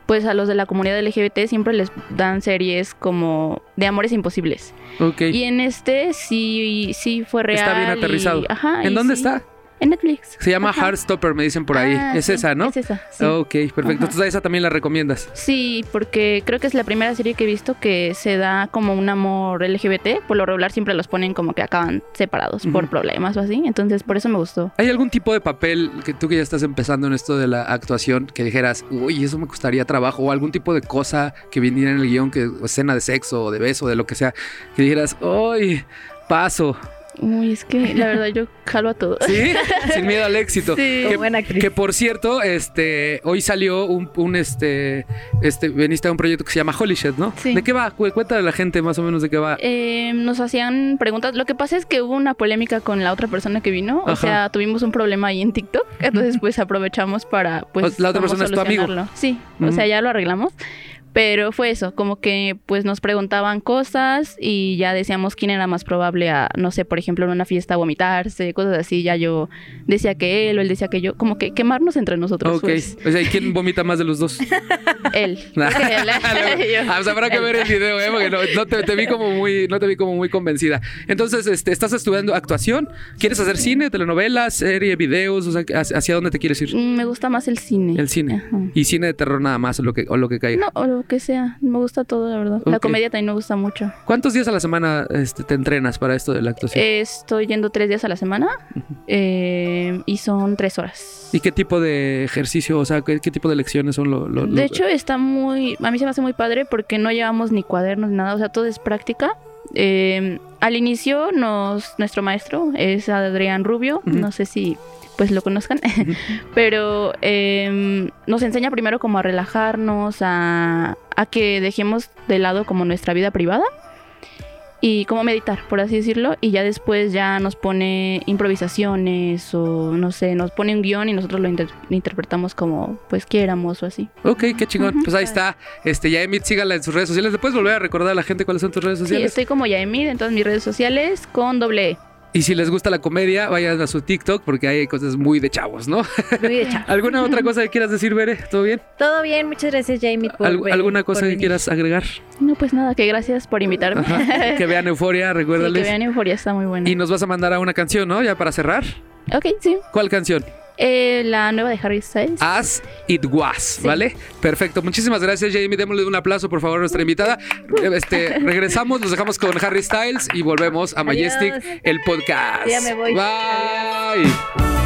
pues a los de la comunidad LGBT siempre les dan series como de amores imposibles. Ok. Y en este sí, sí fue real. Está bien y- aterrizado. ajá, ¿En dónde sí. está? En Netflix. Se llama Ajá. Heartstopper, me dicen por ahí. Ah, es sí, esa, ¿no? Es esa, sí. Ok, perfecto. Ajá. Entonces a esa también la recomiendas. Sí, porque creo que es la primera serie que he visto que se da como un amor LGBT. Por lo regular siempre los ponen como que acaban separados por problemas o así. Entonces por eso me gustó. ¿Hay algún tipo de papel que tú que ya estás empezando en esto de la actuación que dijeras, uy, eso me costaría trabajo? O algún tipo de cosa que viniera en el guion, que o escena de sexo o de beso, de lo que sea, que dijeras, uy, paso. Uy, es que la verdad yo jalo a todo. ¿Sí? Sin miedo al éxito. Sí. Que, buena actriz. que por cierto, este, hoy salió un, un, este, este, veniste a un proyecto que se llama Holy Shit, ¿no? Sí. ¿De qué va? Cu- Cuéntale a la gente más o menos de qué va. Eh, nos hacían preguntas. Lo que pasa es que hubo una polémica con la otra persona que vino. Ajá. O sea, tuvimos un problema ahí en TikTok. Entonces, pues aprovechamos para, pues, la otra persona es tu amigo. Sí, o sea, ya lo arreglamos. Pero fue eso, como que pues nos preguntaban cosas y ya decíamos quién era más probable a, no sé, por ejemplo, en una fiesta vomitarse, cosas así. Ya yo decía que él o él decía que yo, como que quemarnos entre nosotros. Ok. Pues, O sea, ¿y quién vomita más de los dos? él. Nah. Él. Yo. Ah, pues habrá que ver el video, ¿eh? Porque no, no te, te vi como muy, no te vi como muy convencida. Entonces, este, ¿estás estudiando actuación? ¿Quieres hacer cine, telenovelas, serie, videos? O sea, ¿hacia dónde te quieres ir? Mm, Me gusta más el cine. El cine. Ajá. Y cine de terror nada más, o lo que, o lo que caiga. No, o que sea. Me gusta todo, la verdad. La comedia también me gusta mucho. ¿Cuántos días a la semana este, te entrenas para esto de la actuación? Estoy yendo tres días a la semana eh, y son tres horas. ¿Y qué tipo de ejercicio, o sea, qué, qué tipo de lecciones son lo, lo- lo- De hecho, está muy. A mí se me hace muy padre porque no llevamos ni cuadernos ni nada, o sea, todo es práctica. Eh, al inicio, nos, nuestro maestro es Adrián Rubio, no sé si pues lo conozcan, pero eh, nos enseña primero como a relajarnos, a, a que dejemos de lado como nuestra vida privada y como meditar, por así decirlo, y ya después ya nos pone improvisaciones o no sé, nos pone un guion y nosotros lo inter- interpretamos como pues quieramos o así. Ok, qué chingón. Ujú. Pues ahí está. Este, ya Emit, sígala en sus redes sociales. ¿Le puedes volver a recordar a la gente cuáles son tus redes Sí, sociales? estoy como Yaemid en todas mis redes sociales con doble E. Y si les gusta la comedia, vayan a su TikTok porque ahí hay cosas muy de chavos, ¿no? Muy de chavo. ¿Alguna otra cosa que quieras decir, Bere? ¿Todo bien? Todo bien, muchas gracias, Jamie. Por ¿Al- venir- ¿Alguna por cosa que venir. quieras agregar? No, pues nada, que gracias por invitarme. Ajá. Que vean Euforia, Sí, que recuérdales. vean Euforia, está muy buena. y nos vas a mandar a una canción, ¿no? Ya para cerrar. Ok, sí. ¿Cuál canción? Eh, la nueva de Harry Styles. As It Was, ¿vale? Perfecto. Muchísimas gracias, Jamie. Démosle un aplauso, por favor, a nuestra invitada. Este, regresamos, nos dejamos con Harry Styles y volvemos a Majestic, el podcast. Ya me voy. Bye.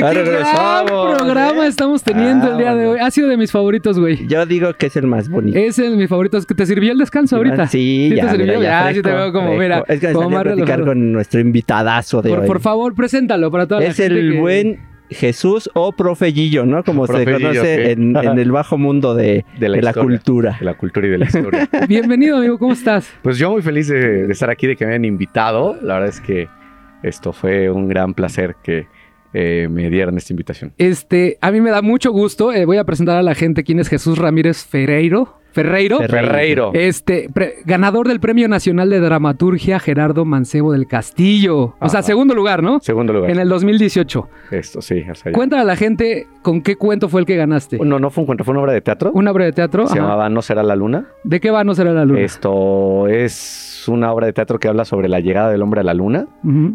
Ya qué gran programa ¿eh? estamos teniendo el día de hoy. Ha sido de mis favoritos, güey. Yo digo que es el más bonito. Es el de mis favoritos. ¿Te sirvió el descanso ahorita? Sí, ¿Sí ya, te sirvió? mira, ya Ya, sí te veo como, fresco. mira, Es que me como salí a más platicar con nuestro invitadazo de Por, hoy. por favor, preséntalo para toda la es gente el que- buen Jesús o Profe Gillo, ¿no? Como se Gillo, conoce en, en el bajo mundo de, De la de la cultura. de la cultura y de la historia. Bienvenido, amigo. ¿Cómo estás? pues yo muy feliz de, de estar aquí, de que me hayan invitado. La verdad es que esto fue un gran placer que eh, me dieran esta invitación. Este, a mí me da mucho gusto. eh, voy a presentar a la gente quién es Jesús Ramírez Ferreiro. Ferreiro. Ferreiro. Este, pre- ganador del Premio Nacional de Dramaturgia Gerardo Mancebo del Castillo. O sea, segundo lugar, ¿no? Segundo lugar. En el 2018. Esto, sí. Ya- Cuéntale a la gente con qué cuento fue el que ganaste. No, no fue un cuento, fue una obra de teatro. Una obra de teatro. Se ajá. llamaba No será la luna. ¿De qué va No será la luna? Esto es una obra de teatro que habla sobre la llegada del hombre a la luna,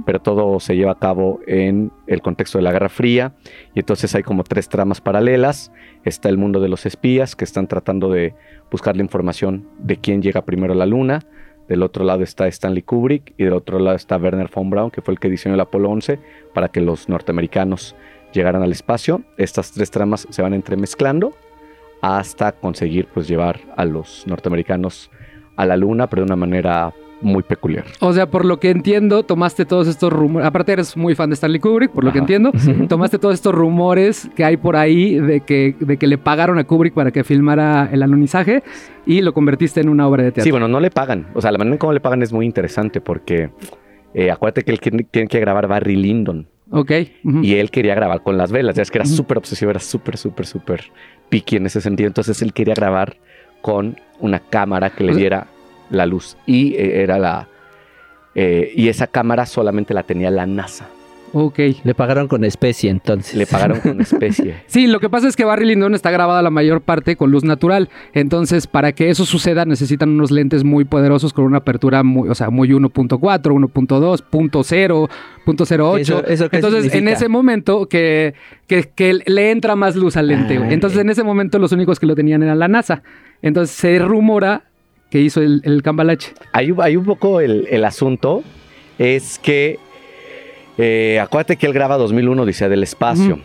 pero todo se lleva a cabo en el contexto de la Guerra Fría. Y entonces hay como tres tramas paralelas. Está el mundo de los espías, que están tratando de buscar la información de quién llega primero a la luna. Del otro lado está Stanley Kubrick y del otro lado está Werner von Braun, que fue el que diseñó el Apolo 11 para que los norteamericanos llegaran al espacio. Estas tres tramas se van entremezclando hasta conseguir pues llevar a los norteamericanos a la luna, pero de una manera muy peculiar. O sea, por lo que entiendo, tomaste todos estos rumores. Aparte, eres muy fan de Stanley Kubrick, por lo que entiendo. tomaste todos estos rumores que hay por ahí de que, de que le pagaron a Kubrick para que filmara el alunizaje y lo convertiste en una obra de teatro. Sí, bueno, no le pagan. O sea, la manera en cómo le pagan es muy interesante porque eh, acuérdate que él tiene que grabar Barry Lyndon Ok. y él quería grabar con las velas. Ya es que era súper obsesivo, era súper, súper, súper picky en ese sentido. Entonces él quería grabar con una cámara que le diera la luz y eh, era la. eh, y esa cámara solamente la tenía la NASA. Ok. Le pagaron con especie entonces. Le pagaron con especie. Sí, lo que pasa es que Barry Lyndon está grabada la mayor parte con luz natural. Entonces, para que eso suceda, necesitan unos lentes muy poderosos con una apertura muy, o sea, muy 1.4, 1.2, punto cero, punto 0.8. ¿Eso- eso qué Entonces, en ese momento que, que, que le entra más luz al lente. Ah, Entonces, en ese momento los únicos que lo tenían era la NASA. Entonces, se rumora que hizo el, el cambalache. Hay, hay un poco el, el asunto, es que eh, acuérdate que él graba 2001 Odisea del Espacio. Ujú.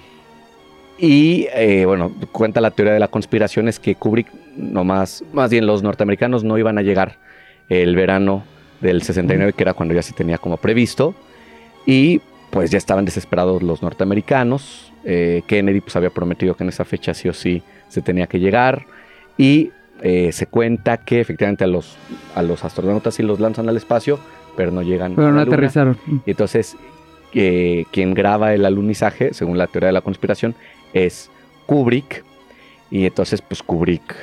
Y eh, bueno, cuenta la teoría de la conspiración es que Kubrick, no más, bien los norteamericanos no iban a llegar el verano del 69, que era cuando ya se tenía como previsto. Y pues ya estaban desesperados los norteamericanos. Eh, Kennedy pues había prometido que en esa fecha sí o sí se tenía que llegar. Y eh, se cuenta que efectivamente a los, a los astronautas sí los lanzan al espacio, pero no llegan Pero a no la luna. aterrizaron. Y entonces, eh, quien graba el alunizaje, según la teoría de la conspiración, es Kubrick. Y entonces, pues Kubrick.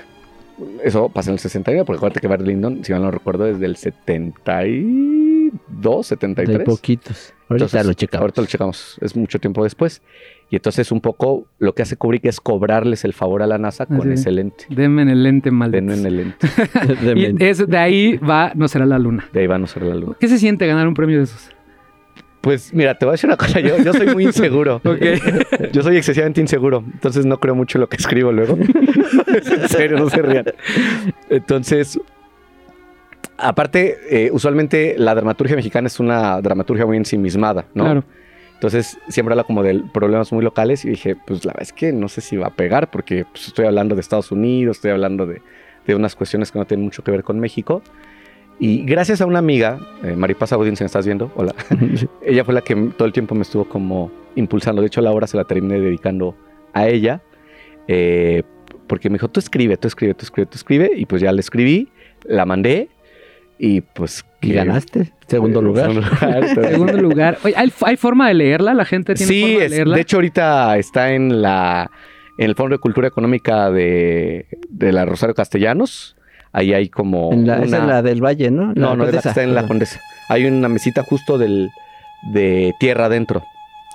Eso pasa en el 69, porque acuérdate que Barry Lyndon, si mal no recuerdo, desde el 72, 73. De poquitos. Ahorita Entonces, lo checamos. Ahorita lo checamos. Es mucho tiempo después. Y entonces, un poco lo que hace Kubrick es cobrarles el favor a la NASA con Así. ese lente. Denme en el lente mal. Denme en el lente. De- Y es, de ahí va, no será la luna. De ahí van a ser la luna. ¿Qué se siente ganar un premio de esos? Pues mira, te voy a decir una cosa. Yo, yo soy muy inseguro. Yo soy excesivamente inseguro. Entonces no creo mucho en lo que escribo luego. en serio, no se rían. Entonces, aparte, eh, usualmente la dramaturgia mexicana es una dramaturgia muy ensimismada, ¿no? Claro. Entonces siempre habla como de problemas muy locales y dije, pues la verdad es que no sé si va a pegar porque pues, estoy hablando de Estados Unidos, estoy hablando de, de unas cuestiones que no tienen mucho que ver con México. Y gracias a una amiga, eh, Maripaz Agudín, si me estás viendo, hola, ella fue la que todo el tiempo me estuvo como impulsando. De hecho, la obra se la terminé dedicando a ella, eh, porque me dijo, tú escribe, tú escribe, tú escribe, tú escribe. Y pues ya la escribí, la mandé y pues... ¿Y que- ganaste? Segundo lugar. segundo lugar, entonces- Segundo lugar. Oye, ¿hay, hay forma de leerla? ¿La gente tiene Sí, forma de es- leerla? de hecho ahorita está en la en el Fondo de Cultura Económica de, de la Rosario Castellanos. Ahí hay como En la, una... Esa es la del Valle, ¿no? No, no, es la que está en la Condesa. Hay una mesita justo del de tierra adentro.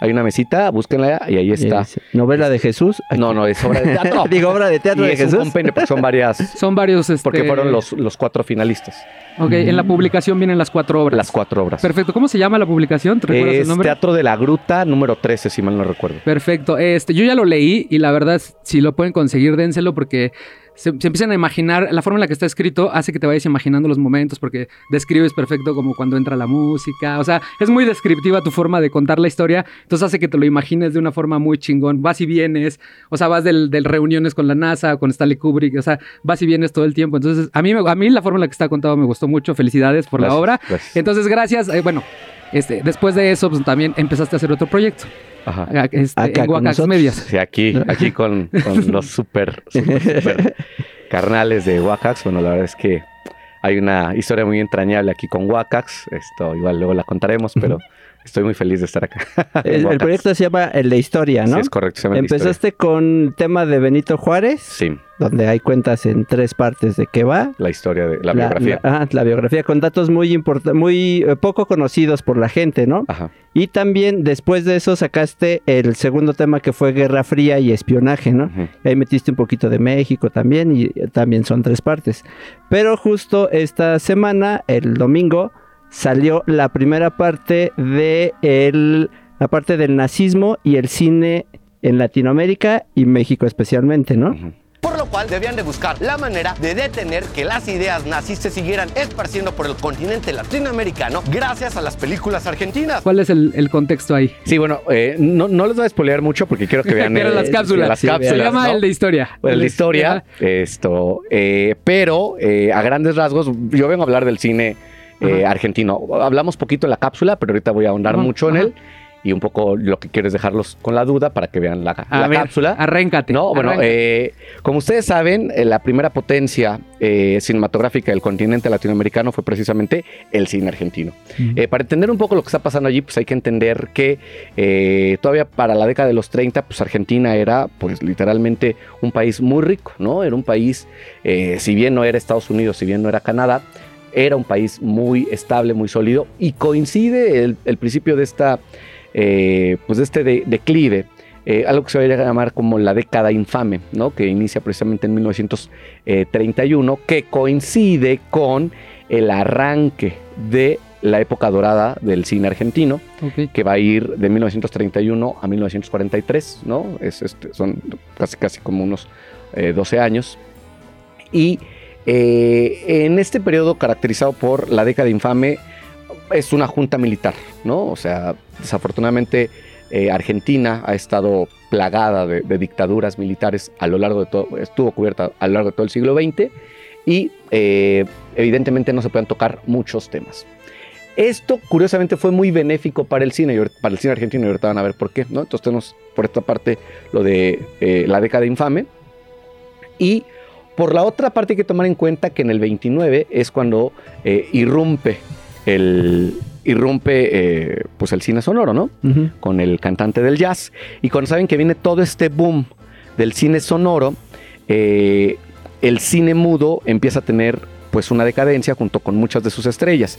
Hay una mesita, búsquenla y ahí está. Es novela de Jesús. No, no, es obra de teatro. Digo, obra de teatro y de es un Jesús. porque son varias, Son varios. Este... porque fueron los, los cuatro finalistas, Ok, en la publicación vienen las cuatro obras. las cuatro obras. Perfecto. ¿Cómo se llama la publicación? ¿Te recuerdas Es el nombre? Teatro de la Gruta número 13, si mal no recuerdo. Perfecto. Este, yo ya lo leí y la verdad, si lo pueden conseguir, dénselo porque se, se empiezan a imaginar, la forma en la que está escrito hace que te vayas imaginando los momentos porque describes perfecto como cuando entra la música. O sea, es muy descriptiva tu forma de contar la historia, entonces hace que te lo imagines de una forma muy chingón. Vas y vienes, o sea, vas del, del reuniones con la NASA, con Stanley Kubrick, o sea, vas y vienes todo el tiempo. Entonces, a mí, me- a mí la forma en la que está contado me gustó mucho. Felicidades por la obra. gracias. Entonces, gracias. Eh, bueno, este, después de eso, pues también empezaste a hacer otro proyecto. Ajá. Ah, este, Acá en nosotros. Medias. Sí, aquí, aquí con, con los super, super, super carnales de Wakax. Bueno, la verdad es que hay una historia muy entrañable aquí con Wakax. Esto igual luego la contaremos, pero estoy muy feliz de estar acá. El, el proyecto se llama El de Historia, ¿no? Sí, es correcto. se llama La Empezaste con tema de Benito Juárez. Sí. Donde hay cuentas en tres partes de qué va. La historia de la biografía. La, ajá, la biografía con datos muy importantes, muy eh, poco conocidos por la gente, ¿no? Ajá. Y también después de eso sacaste el segundo tema que fue Guerra Fría y espionaje, ¿no? Ahí metiste un poquito de México también y eh, también son tres partes. Pero justo esta semana, el domingo, salió la primera parte de el, la parte del nazismo y el cine en Latinoamérica y México especialmente, ¿no? Cual debían de buscar la manera de detener que las ideas nazis se siguieran esparciendo por el continente latinoamericano gracias a las películas argentinas. ¿Cuál es el, el contexto ahí? Sí, bueno, eh, no, no les voy a spoilear mucho porque quiero que vean las cápsulas. las Sí, cápsulas, Se llama ¿no? el de historia. El de historia, esto, eh, pero eh, a grandes rasgos, yo vengo a hablar del cine eh, argentino. Hablamos poquito en la cápsula, pero ahorita voy a ahondar Ajá, mucho en ajá. él. Y un poco lo que quiero es dejarlos con la duda para que vean la, A la ver, cápsula. Arréncate. No, bueno, eh, como ustedes saben, eh, la primera potencia eh, cinematográfica del continente latinoamericano fue precisamente el cine argentino. Eh, para entender un poco lo que está pasando allí, pues hay que entender que todavía para la década de los 30, pues Argentina era pues literalmente un país muy rico, ¿no? Era un país, si bien no era Estados Unidos, si bien no era Canadá, era un país muy estable, muy sólido y coincide el, el principio de esta, eh, pues de este de- declive. eh, algo que se va a llamar como la década infame, ¿no? que inicia precisamente en 1931, que coincide con el arranque de la época dorada del cine argentino, que va a ir de 1931 a 1943, ¿no? Es, este, son casi, casi como unos eh, 12 años. Y eh, en este periodo caracterizado por la década infame, es una junta militar, ¿no? O sea, desafortunadamente eh, Argentina ha estado plagada de, dictaduras militares a lo largo de todo, estuvo cubierta a lo largo de todo el siglo XX y eh, evidentemente no se pueden tocar muchos temas. Esto, curiosamente, fue muy benéfico para el cine, para el cine argentino, y ahorita van a ver por qué, ¿no? Entonces tenemos por esta parte lo de eh, la década infame. Y por la otra parte hay que tomar en cuenta que en el 29 es cuando irrumpe el irrumpe eh, pues el cine sonoro, ¿no? Con el cantante del jazz. Y cuando saben que viene todo este boom del cine sonoro, eh, el cine mudo empieza a tener pues una decadencia junto con muchas de sus estrellas.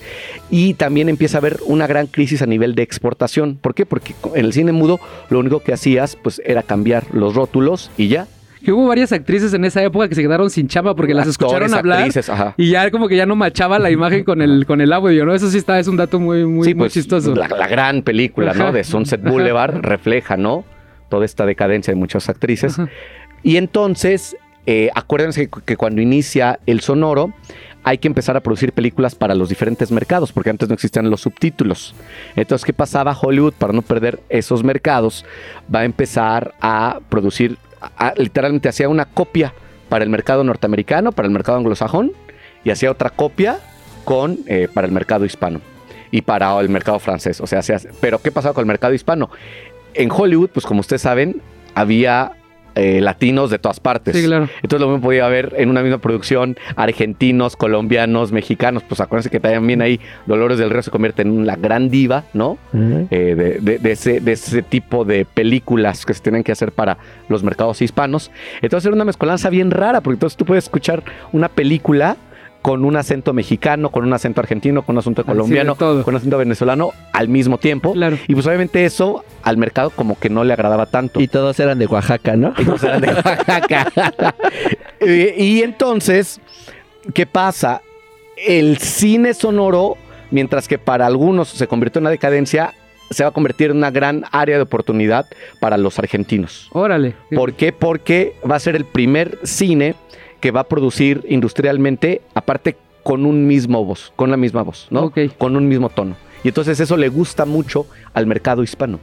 Y también empieza a haber una gran crisis a nivel de exportación. ¿Por qué? Porque en el cine mudo lo único que hacías pues era cambiar los rótulos y ya. Que hubo varias actrices en esa época que se quedaron sin chamba porque las escucharon Actores, hablar actrices, ajá. y ya como que ya no machaba la imagen con el, con el audio, ¿no? Eso sí está, es un dato muy, muy, sí, muy pues, chistoso. La, la gran película, ¿no? De Sunset Boulevard refleja, ¿no? Toda esta decadencia de muchas actrices. Ajá. Y entonces, eh, acuérdense que, que cuando inicia el sonoro, hay que empezar a producir películas para los diferentes mercados, porque antes no existían los subtítulos. Entonces, ¿qué pasaba? Hollywood, para no perder esos mercados, va a empezar a producir, literalmente hacía una copia para el mercado norteamericano, para el mercado anglosajón, y hacía otra copia con, eh, para el mercado hispano y para el mercado francés. O sea, pero ¿qué pasaba con el mercado hispano? En Hollywood, pues como ustedes saben, había eh, latinos de todas partes. Sí, claro. Entonces lo mismo podía haber en una misma producción argentinos, colombianos, mexicanos. Pues acuérdense que también ahí Dolores del Río se convierte en una gran diva, ¿no? Eh, de, de- de ese, de ese tipo de películas que se tienen que hacer para los mercados hispanos. Entonces era una mezcolanza bien rara, porque entonces tú puedes escuchar una película con un acento mexicano, con un acento argentino, con un acento colombiano, todo. con un acento venezolano al mismo tiempo. Claro. Y pues obviamente eso al mercado como que no le agradaba tanto. Y todos eran de Oaxaca, ¿no? Y todos eran de Oaxaca. y, y entonces, ¿qué pasa? El cine sonoro, mientras que para algunos se convirtió en una decadencia, se va a convertir en una gran área de oportunidad para los argentinos. Órale. ¿Por qué? Porque va a ser el primer cine que va a producir industrialmente, aparte con un mismo voz, con la misma voz, ¿no? Ok. Con un mismo tono. Y entonces eso le gusta mucho al mercado hispano,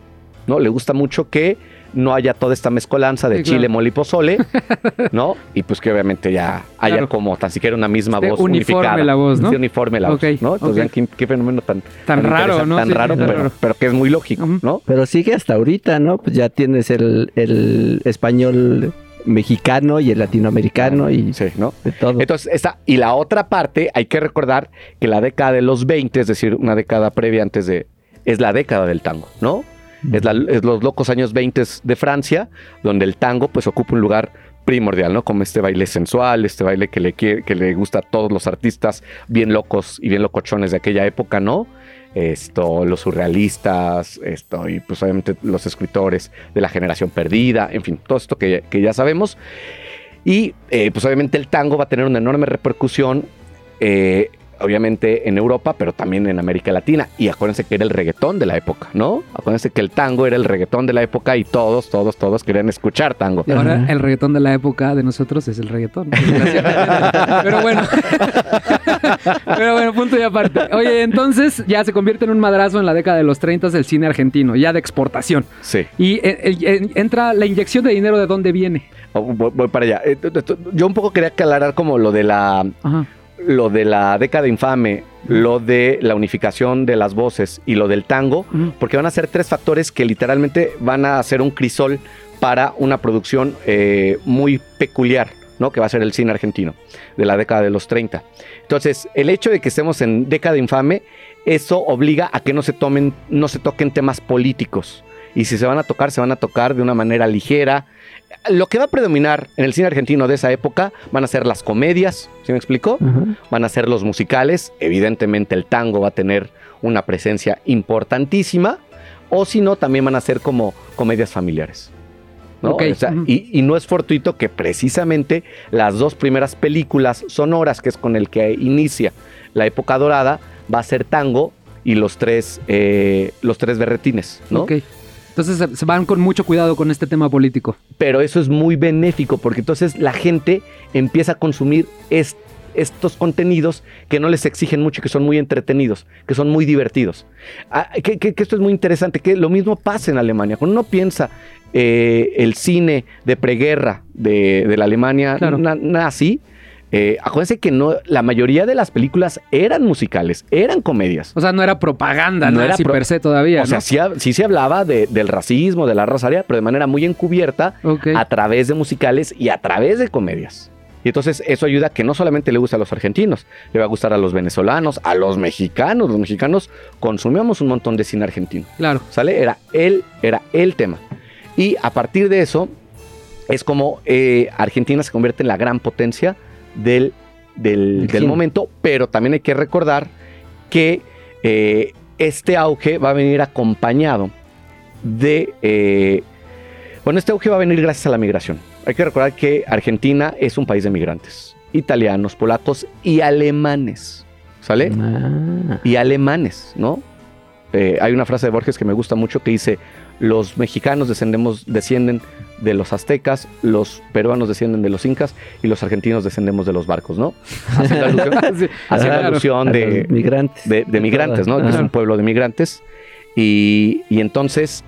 ¿no? Le gusta mucho que no haya toda esta mezcolanza de Sí, claro. chile, mole y pozole, ¿no? Y pues que obviamente ya haya Claro. como tan siquiera una misma Esté voz uniforme unificada. la voz, ¿no? Esté uniforme la voz, ¿no? Entonces ok. vean qué, qué fenómeno tan, Tan raro, ¿no? Tan Sí, raro, pero, raro. pero que es muy lógico. ¿no? Pero sigue hasta ahorita, ¿no? Pues ya tienes el, el español mexicano y el latinoamericano y Sí, ¿no? de todo. Entonces, esta, y la otra parte, hay que recordar que la década de los 20, es decir, una década previa antes de, es la década del tango, ¿no? Es, la- es los locos años 20 de Francia, donde el tango pues ocupa un lugar primordial, ¿no? Como este baile sensual, este baile que le, quiere- que le gusta a todos los artistas bien locos y bien locochones de aquella época, ¿no? Esto, los surrealistas, esto, y pues obviamente los escritores de la generación perdida, en fin, todo esto que, que ya sabemos. Y eh, pues obviamente el tango va a tener una enorme repercusión, eh, obviamente en Europa, pero también en América Latina. Y acuérdense que era el reggaetón de la época, ¿no? Acuérdense que el tango era el reggaetón de la época y todos, todos, todos querían escuchar tango. Y ahora el reggaetón de la época de nosotros es el reggaetón. Pero bueno. Pero bueno, punto y aparte. Oye, entonces ya se convierte en un madrazo en la década de los 30 del cine argentino, ya de exportación. Sí. Y eh, eh, entra la inyección de dinero de dónde viene. Oh, Voy, voy para allá. Eh, Yo un poco quería aclarar como lo de la Ajá. Lo de la década infame, lo de la unificación de las voces y lo del tango, porque van a ser tres factores que literalmente van a hacer un crisol para una producción eh, muy peculiar, ¿no? Que va a ser el cine argentino de la década de los 30. Entonces, el hecho de que estemos en década infame, eso obliga a que no se tomen, no se toquen temas políticos. Y si se van a tocar, se van a tocar de una manera ligera. Lo que va a predominar en el cine argentino de esa época van a ser las comedias, ¿sí me explicó? van a ser los musicales. Evidentemente el tango va a tener una presencia importantísima. O si no, también van a ser como comedias familiares. ¿no? O sea, y, y no es fortuito que precisamente las dos primeras películas sonoras, que es con el que inicia la época dorada, va a ser tango y los tres, eh, los tres berretines, ¿no? Ok. Entonces se- van con mucho cuidado con este tema político. pero eso es muy benéfico porque entonces la gente empieza a consumir es- estos contenidos que no les exigen mucho, que son muy entretenidos, que son muy divertidos. Ah, que, que- que esto es muy interesante, que lo mismo pasa en Alemania. Cuando uno piensa eh, el cine de preguerra de, de la Alemania Claro. na- nazi, eh, acuérdense que no, la mayoría de las películas eran musicales, eran comedias. O sea, no era propaganda, No no era era pro- per se todavía. O sea, sí, se hablaba de- del racismo, de la raza pero de manera muy encubierta Ok. a través de musicales y a través de comedias. Y entonces eso ayuda a que no solamente le guste a los argentinos, le va a gustar a los venezolanos, a los mexicanos. Los mexicanos consumíamos un montón de cine argentino. Claro. ¿Sale? Era él, era el tema. Y a partir de eso es como eh, Argentina se convierte en la gran potencia del, del, momento, pero también hay que recordar que eh, este auge va a venir acompañado de... eh, bueno, este auge va a venir gracias a la migración. Hay que recordar que Argentina es un país de migrantes, italianos, polacos y alemanes, ¿sale? Ah. y alemanes, ¿no? Eh, hay una frase de Borges que me gusta mucho que dice, los mexicanos descendemos, descienden de los aztecas, los peruanos descienden de los incas y los argentinos descendemos de los barcos, ¿no? Haciendo alusión, Sí, haciendo claro. alusión de, migrantes. de, de migrantes, ¿no? Es un pueblo de migrantes. Y, y entonces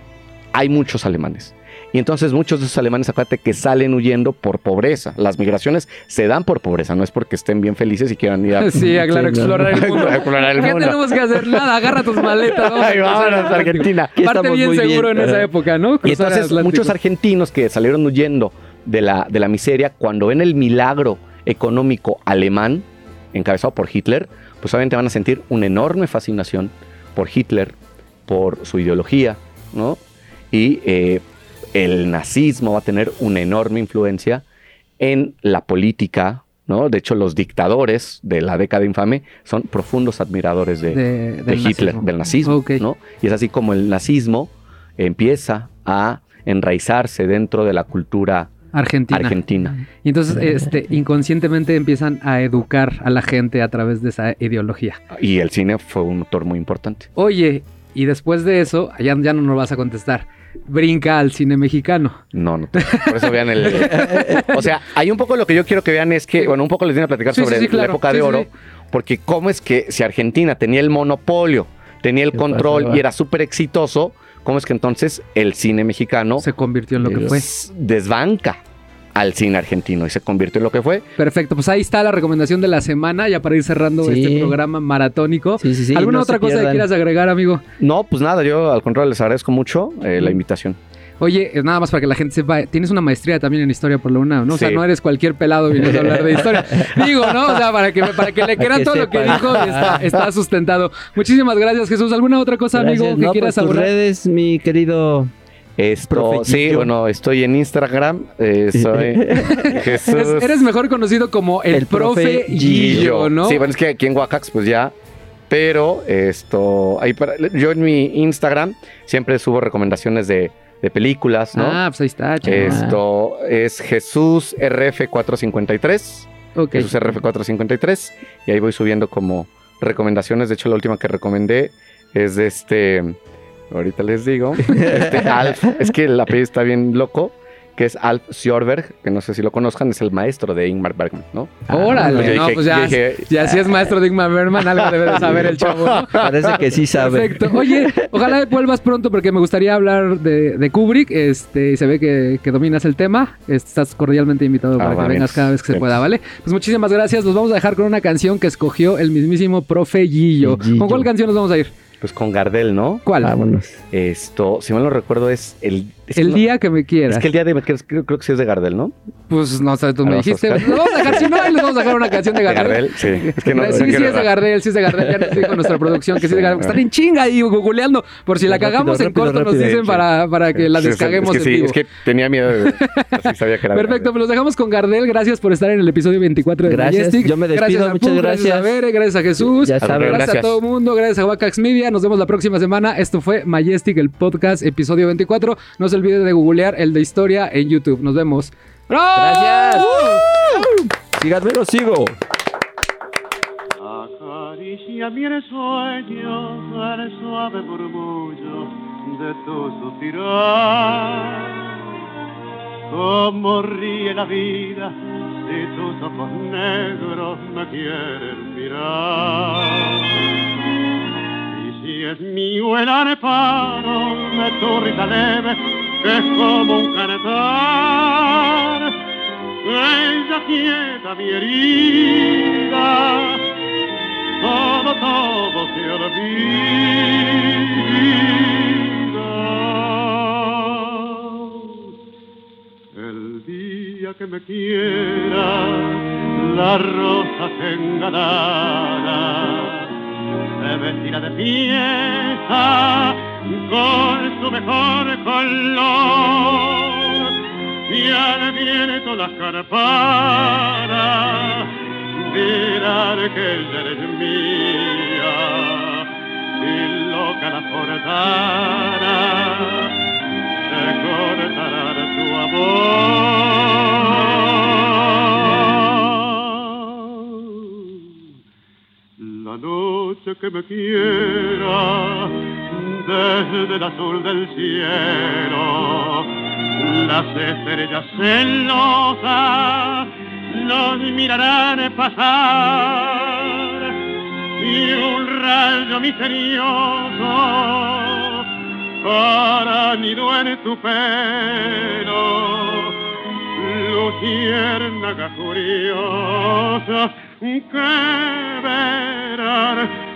hay muchos alemanes. Y entonces muchos de esos alemanes, acuérdate que salen huyendo por pobreza. Las migraciones se dan por pobreza, no es porque estén bien felices y quieran ir a... Sí, claro, explorar el mundo. explorar el ¿Qué mundo. tenemos que hacer? Nada, agarra tus maletas. vamos a Ay, vámonos a. Argentina. Parte estamos bien muy seguro bien. en esa época, ¿no? Y Cruzar entonces Atlántico. muchos argentinos que salieron huyendo de la, de la miseria, cuando ven el milagro económico alemán, encabezado por Hitler, pues obviamente van a sentir una enorme fascinación por Hitler, por su ideología, ¿no? Y eh, el nazismo va a tener una enorme influencia en la política, ¿no? De hecho, los dictadores de la década infame son profundos admiradores de, de, de del Hitler, nazismo. del nazismo. ¿no? Y es así como el nazismo empieza a enraizarse dentro de la cultura Argentina. argentina. Y entonces, este, inconscientemente empiezan a educar a la gente a través de esa ideología. Y el cine fue un motor muy importante. Oye, y después de eso, ya, ya no nos vas a contestar. Brinca al cine mexicano. No, no. Por eso vean el... o sea, hay un poco lo que yo quiero que vean es que, bueno, un poco les viene a platicar Sí, sobre sí, la claro. época Sí, de oro, sí. porque cómo es que si Argentina tenía el monopolio, tenía el ¿Qué control y era súper exitoso, cómo es que entonces el cine mexicano Se convirtió en lo que fue. desbanca al cine argentino y se convirtió en lo que fue. Perfecto, pues ahí está la recomendación de la semana, ya para ir cerrando Sí. este programa maratónico. Sí, sí, sí, ¿Alguna no otra cosa que quieras agregar, amigo? No, pues nada, yo al contrario les agradezco mucho eh, la invitación. Oye, eh, nada más para que la gente sepa, tienes una maestría también en historia por la UNAM, ¿no? O sea, Sí. no eres cualquier pelado viniendo a hablar de historia. Digo, ¿no? O sea, para que, para que le crean todo lo que dijo y está, está sustentado. Muchísimas gracias, Jesús. ¿Alguna otra cosa, amigo, que No, quieras pues tus redes, mi querido Esto, Profe sí, Gillo. bueno, estoy en Instagram. eh, soy Jesús. Eres, eres mejor conocido como el, El profe profe Gillo, ¿no? Sí, bueno, es que aquí en Oaxaca, pues ya. Pero esto, ahí para- yo en mi Instagram siempre subo recomendaciones de, de películas, ¿no? Ah, pues ahí está, chico. Esto es Jesús RF453. Ok. Jesús RF453. Y ahí voy subiendo como recomendaciones. De hecho, la última que recomendé es de este. Ahorita les digo. Este Alf. Es que el apellido está bien loco. Que es Alf Sjorberg. Que no sé si lo conozcan. Es el maestro de Ingmar Bergman, ¿no? Órale, Yo no, dije- pues ya, yo dije- ya si es maestro de Ingmar Bergman, algo debe de saber el chavo. ¿no? Parece que sí sabe. Perfecto. Oye, ojalá vuelvas pronto porque me gustaría hablar de, de Kubrick. Este, y se ve que, que dominas el tema. Estás cordialmente invitado para Ah, que va, vengas bien. cada vez que se pueda, ¿vale? Pues muchísimas gracias. Nos vamos a dejar con una canción que escogió el mismísimo profe Gillo. Gillo. ¿Con cuál canción nos vamos a ir? Pues con Gardel, ¿no? ¿Cuál? Vámonos. Esto, si mal no recuerdo, es el. es que el no- día que me quieras. Es que el día de. Creo, creo- creo que sí es de Gardel, ¿no? Pues no sé, tú me Vamos a dijiste. vamos a dejar, si no, ahí les vamos a dejar una canción de De Gardel. Gardel, sí. Es que no sí, no sí quiero- es de Gardel, sí es de Gardel. Ya nos dijo nuestra producción que sí es de Gardel. Están en chinga ahí googleando. Por si la Rápido, cagamos en rápido, corto, nos rápido. dicen Sí, para, para que la Sí, sí, descaguemos es que en sí, vivo. Es que tenía miedo de. Así sabía que era. Perfecto, pues los dejamos con Gardel. Gracias por estar en el episodio 24 de Gracias, Majestic. yo me despido, gracias a muchas Pug, Gracias a gracias. Bere, gracias a Jesús. Ya gracias, a Gracias. todo el mundo. Gracias a Wacax Media. Nos vemos la próxima semana. Esto fue Majestic, el podcast, episodio 24. No se olvide de googlear el de historia en YouTube. Nos vemos. Gracias. Síganme, lo sigo. Acaricia mi sueño el suave murmullo de tu suspirar. Como ríe la vida si tus ojos negros me quieren mirar. Y es mío el arpano de tu risa leve, que es como un cantar. Ella quieta mi herida, todo, todo se olvida. El día que me quiera, la rosa engalada se vestirá de fiesta con su mejor color. Y al viento las carparas dirán que ella eres mía y loca la portara se cortará tu amor noche que me quiera desde el azul del cielo, las estrellas celosas nos mirarán pasar y un rayo misterioso para nido en tu pelo. Luciérnaga curiosa que verán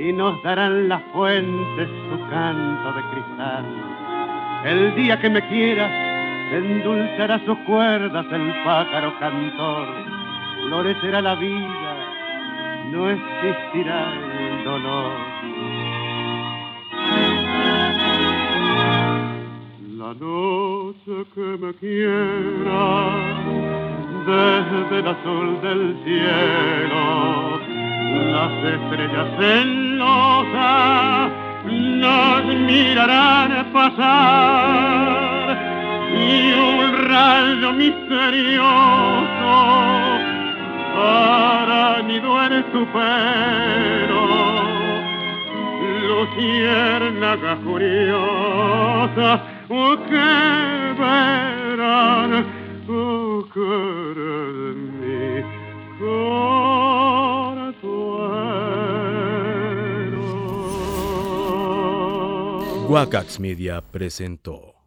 y nos darán las fuentes su canto de cristal. El día que me quieras, endulzará sus cuerdas el pájaro cantor, florecerá la vida, no existirá el dolor. La noche que me quiera desde el azul del cielo, las estrellas celosas nos mirarán pasar y un rayo misterioso hará nido en tu pelo luciérnaga curiosa oh, que verán oh, de mi consuelo. Wacax Media presentó